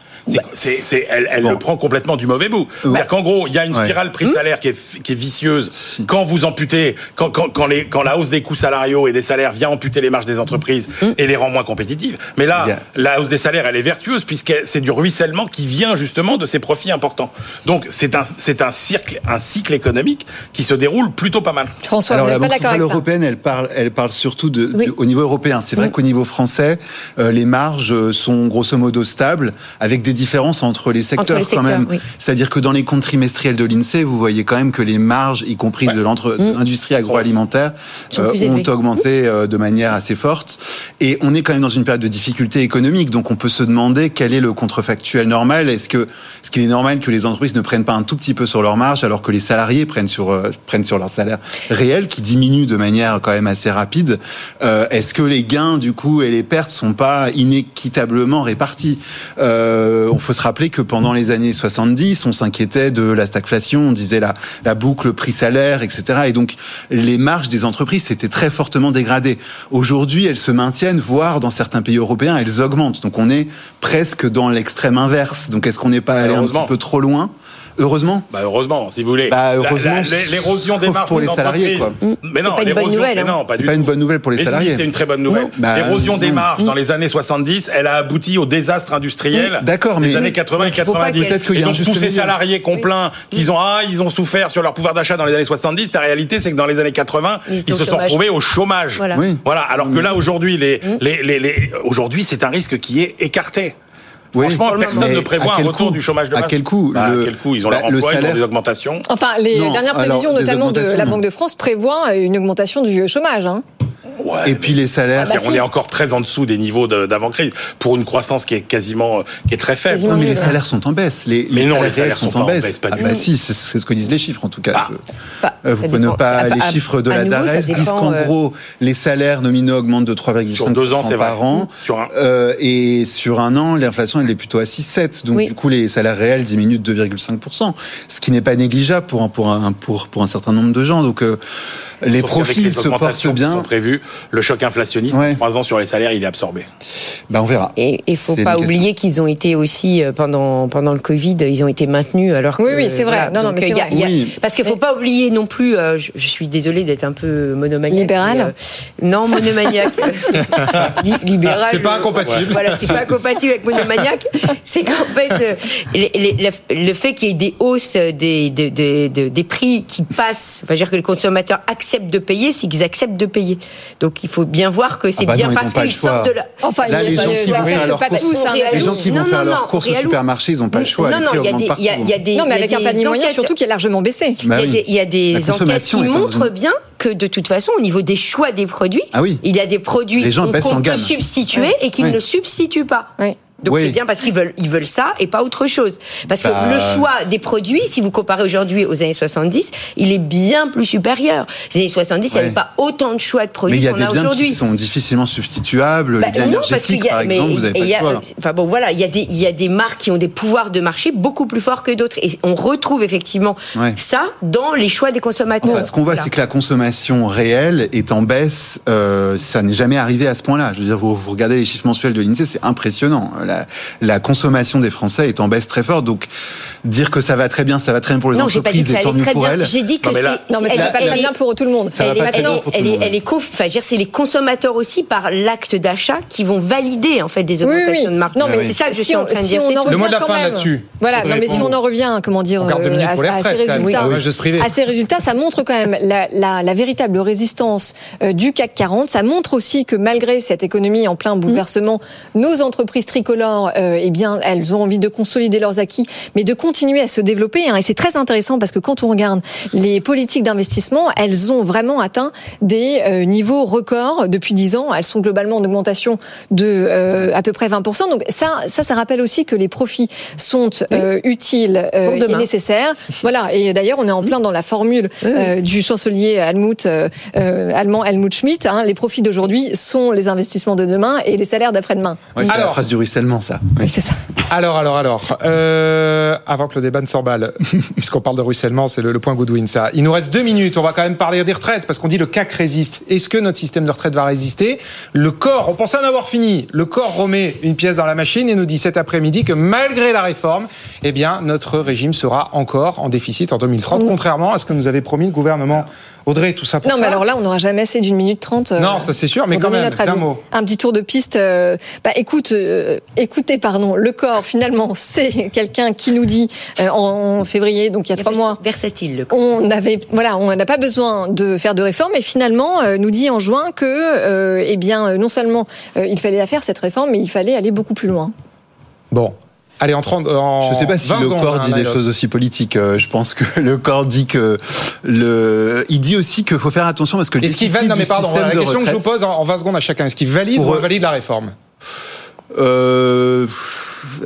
c'est, c'est- elle, elle Bon. le prend complètement du mauvais bout. C'est-à-dire qu'en gros, il y a une Ouais. spirale prix-salaire qui, est, qui est vicieuse quand vous amputez, quand, quand, quand, les, quand la hausse des coûts salariaux et des salaires vient amputer les marges des entreprises et les rend moins compétitives. Mais là, la hausse des salaires, elle est vertueuse puisque c'est du ruissellement qui vient justement de ces profits importants. Donc c'est un, c'est un, cycle, un cycle économique qui se déroule plutôt pas mal. François, Alors la Banque centrale européenne, elle parle, elle parle surtout de, Oui. de- au niveau européen. C'est vrai qu'au niveau français, euh, les marges euh, sont grosso modo stables, avec des différences entre les secteurs, Entre les quand secteurs, même. oui. C'est-à-dire que dans les comptes trimestriels de l'INSEE, vous voyez quand même que les marges, y compris de de l'industrie agroalimentaire, Sont euh, ont augmenté euh, de manière assez forte. Et on est quand même dans une période de difficulté économique, donc on peut se demander quel est le contrefactuel normal. Est-ce que est-ce qu'il est normal que les entreprises ne prennent pas un tout petit peu sur leur marge, alors que les salariés prennent sur euh, prennent sur leur salaire réel, qui diminue de manière quand même assez rapide? Euh, Est-ce que les gains du coup et les pertes sont pas inéquitablement répartis? Euh, On faut se rappeler que pendant les années 70, on s'inquiétait de la stagflation, on disait la, la boucle prix-salaire, etc. Et donc les marges des entreprises s'étaient très fortement dégradées. Aujourd'hui, elles se maintiennent, voire dans certains pays européens, elles augmentent. Donc on est presque dans l'extrême inverse. Donc est-ce qu'on n'est pas allé un petit peu trop loin? Heureusement. Bah heureusement, si vous voulez. Bah, heureusement, l'érosion des marges pour des les salariés, quoi. Mais C'est non, pas une bonne nouvelle, mais hein. non, pas C'est du pas une bonne nouvelle pour les Mais salariés. si, c'est une très bonne nouvelle. Bah, L'érosion des mm, marges dans les années 70, elle a abouti au désastre industriel Mm, d'accord, des mais- années 80 et Donc, il faut pas 90. Peut-être qu'il y Et a un donc tous ces milieu. salariés qu'on plaint, qu'ils ont ah, ils ont souffert sur leur pouvoir d'achat dans les années 70, la réalité c'est que dans les années 80, Ils se sont chômage. retrouvés au chômage. Voilà. Oui. Voilà, alors que là aujourd'hui les, les, les, les- aujourd'hui c'est un risque qui est écarté. Oui. Franchement, personne ne prévoit à un retour coût du chômage de À masse. quel coût Bah, Le- À quel coût Ils ont bah, leur le emploi, ils ont salaire- des augmentations. Enfin, les Non, dernières prévisions, notamment de la. Banque de France, prévoient une augmentation du chômage. hein. Ouais, Et puis les salaires. Ah bah on si. est encore très en dessous des niveaux de- d'avant-crise pour une croissance qui est quasiment euh, qui est très faible. Quasiment Non, mais les salaires sont en baisse. Les, Mais les non, salaires, les salaires sont sont en baisse. baisse, pas ah du bah si, c'est ce que disent les chiffres en tout cas. Ah. Je- Bah, Euh, ça vous prenez dépend. pas les à- chiffres de la nouveau, DARES disent qu'en euh, gros les salaires nominaux augmentent de Sur 3,5% deux ans, c'est vrai. par an. Sur un- Euh, et sur un an, l'inflation elle est plutôt à 6,7. Donc Oui. du coup les salaires réels diminuent de 2,5%, ce qui n'est pas négligeable pour un pour un pour pour un certain nombre de gens. Donc euh, les Sauf profits les se portent sont bien. Le choc inflationniste, Ouais. trois ans sur les salaires, il est absorbé. Bah on verra. Et il faut pas oublier qu'ils ont été aussi euh, pendant pendant le Covid, ils ont été maintenus alors que Oui, oui, c'est vrai. Non, non, mais y a- y a- Oui. parce qu'il faut pas oublier non plus. euh, je, je suis désolée d'être un peu monomaniaque. Libéral euh, Non, monomaniaque. Li- libéral. C'est pas euh, incompatible. Voilà, c'est pas incompatible avec monomaniaque. C'est qu'en fait, euh, les- les- le, le fait qu'il y ait des hausses des, des, des, des- des prix qui passent, enfin, dire que les consommateurs acceptent de payer, c'est qu'ils acceptent de payer. Donc il faut bien voir que c'est Ah bah bien non, parce qu'ils sortent de la. Enfin, Là, les gens qui vont faire leurs courses, hein, les gens qui vont Non, faire non, leurs non, courses au supermarché, ils n'ont pas le choix. Non, les non, il y a des. Non, mais il y a avec un des panier moyen, enquêtes- surtout qui a largement baissé. Bah il y a des, enquêtes qui est en- montrent bien que de toute façon, au niveau des choix des produits, Ah oui. il y a des produits qu'on peut substituer et qu'ils Ouais. ne substituent pas. Donc Oui. c'est bien parce qu'ils veulent, ils veulent ça et pas autre chose. Parce que Bah. le choix des produits, si vous comparez aujourd'hui aux années 70, il est bien plus supérieur. Les années 70, il n'y Ouais. avait pas autant de choix de Mais produits il y a qu'on des a biens aujourd'hui. qui sont difficilement substituables. Bah, les biens non, parce y a- par mais exemple, vous n'avez il pas y le a- choix. Enfin bon, voilà, il y a des, il y a des marques qui ont des pouvoirs de marché beaucoup plus forts que d'autres. Et on retrouve effectivement Ouais. ça dans les choix des consommateurs. Enfin, ce qu'on voit, Voilà. c'est que la consommation réelle est en baisse. Euh, ça n'est jamais arrivé à ce point-là. Je veux dire, vous, vous regardez les chiffres mensuels de l'INSEE, c'est impressionnant. La, la consommation des Français est en baisse très fort. Donc, dire que ça va très bien, ça va très bien pour les Non, j'ai pas dit entreprises, que ça et tant allait mieux très pour bien. elles. J'ai dit que c'est. Non, mais elle- c'est pas elle très est- bien pour tout le monde. Ça va elle pas est, très bien pour tout le monde. elle est conf- enfin, je veux dire, c'est les consommateurs aussi par l'acte d'achat qui vont valider en fait des Oui, augmentations oui. de marque. Non, mais c'est ça que je si suis on- en train de dire. Le mot de la revient fin quand même. là-dessus. Voilà, non, mais si on en revient, comment dire, euh, à, ces résultats, Ah, à ces résultats, ça montre quand même la véritable résistance euh, du CAC 40. Ça montre aussi que malgré cette économie en plein bouleversement, nos entreprises tricolores, euh, eh bien, elles ont envie de consolider leurs acquis, mais de continuer à se développer. hein. Et c'est très intéressant parce que quand on regarde les politiques d'investissement, elles ont vraiment atteint des euh, niveaux records depuis 10 ans. Elles sont globalement en augmentation de euh, à peu près 20%. Donc ça, ça, ça rappelle aussi que les profits sont euh, utiles euh, Pour et nécessaires. Voilà. Et d'ailleurs, on est en plein dans la formule euh, du chancelier Helmut, allemand Helmut Schmidt. hein. les profits d'aujourd'hui sont les investissements de demain et les salaires d'après-demain. Ouais, c'est la phrase du ruissellement, ça. Oui, c'est ça. Alors, alors, alors. Euh, avant que le débat ne s'emballe, puisqu'on parle de ruissellement, c'est le, le point Goodwin, ça. Il nous reste deux minutes. On va quand même parler des retraites, parce qu'on dit le CAC résiste. Est-ce que notre système de retraite va résister? Le corps, on pensait en avoir fini. Le corps remet une pièce dans la machine et nous dit cet après-midi que malgré la réforme, eh bien, notre régime sera encore en déficit en 2030, contrairement à ce que nous avait promis le gouvernement. Audrey, tout ça pour Non, ça mais alors là, on n'aura jamais assez d'une minute trente. euh, Non, ça c'est sûr, mais quand même, notre d'un avis. mot. Un petit tour de piste. euh, bah, écoute, euh, écoutez, pardon, le corps, finalement, c'est quelqu'un qui nous dit euh, en février, donc il y a trois mois, Versatile, le corps. on avait, voilà, on n'a pas besoin de faire de réforme, et finalement, euh, nous dit en juin que, euh, eh bien, non seulement euh, il fallait la faire cette réforme, mais il fallait aller beaucoup plus loin. Bon. Allez, en 30, en Je ne sais pas si 20 le corps hein, dit des choses aussi politiques. Euh, Je pense que le corps dit que le, il dit aussi qu'il faut faire attention parce que le Est-ce qu'il valide, non mais pardon, la question que je vous retraite- pose en en 20 secondes à chacun, est-ce qu'il valide ou invalide la réforme? Euh,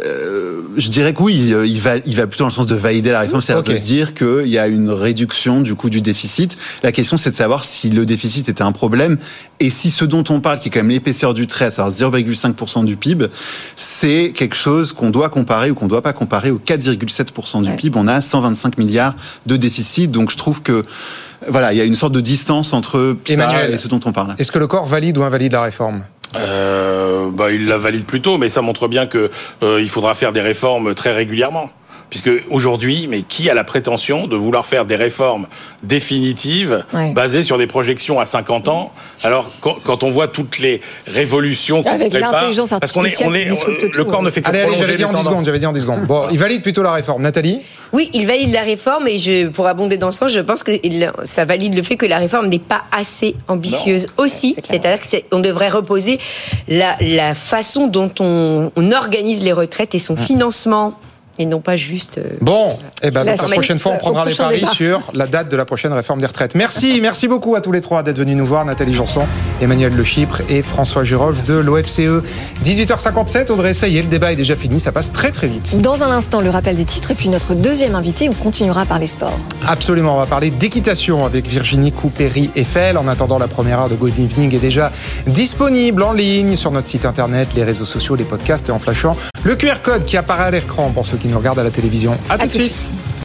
euh, je dirais que oui, euh, il va, il va plutôt dans le sens de valider la réforme, c'est-à-dire Ok. de dire qu'il y a une réduction du coût du déficit. La question, c'est de savoir si le déficit était un problème et si ce dont on parle, qui est quand même l'épaisseur du trait, savoir 0,5% du PIB, c'est quelque chose qu'on doit comparer ou qu'on ne doit pas comparer au 4,7% du Ouais. PIB. On a 125 milliards de déficit, donc je trouve que voilà, il y a une sorte de distance entre Emmanuel. et ce dont on parle. Est-ce que le corps valide ou invalide la réforme? Euh, bah, il la valide plutôt, mais ça montre bien que euh, il faudra faire des réformes très régulièrement. Puisque aujourd'hui, mais qui a la prétention de vouloir faire des réformes définitives Ouais. basées sur des projections à 50 ans Alors quand, quand on voit toutes les révolutions préparent, l'intelligence parce qu'on est, artificielle on est, disrupte le tout, corps ne fait que Allez, allez, prolonger j'avais dit en 10 tendances. secondes, j'avais dit en 10 secondes. Bon, il valide plutôt la réforme. Nathalie Oui, il valide la réforme et je, pour abonder dans ce sens, je pense que il- ça valide le fait que la réforme n'est pas assez ambitieuse aussi. C'est-à-dire qu'on devrait reposer la, la façon dont on, on organise les retraites et son financement et non pas juste. euh, Bon, eh ben, La prochaine fois, on prendra les paris débat. sur la date de la prochaine réforme des retraites. Merci, merci beaucoup à tous les trois d'être venus nous voir. Nathalie Janson, Emmanuel Le Chypre et François Girolf de l'OFCE. 18h57, Audrey, ça y est, le débat est déjà fini. Ça passe très très vite. Dans un instant, le rappel des titres et puis notre deuxième invité, on continuera par les sports. Absolument, on va parler d'équitation avec Virginie Coupéry-Eiffel. En attendant, la première heure de Good Evening est déjà disponible en ligne sur notre site internet, les réseaux sociaux, les podcasts et en flashant le QR code qui apparaît à l'écran pour ceux qui qui nous regarde à la télévision. À, tout de suite.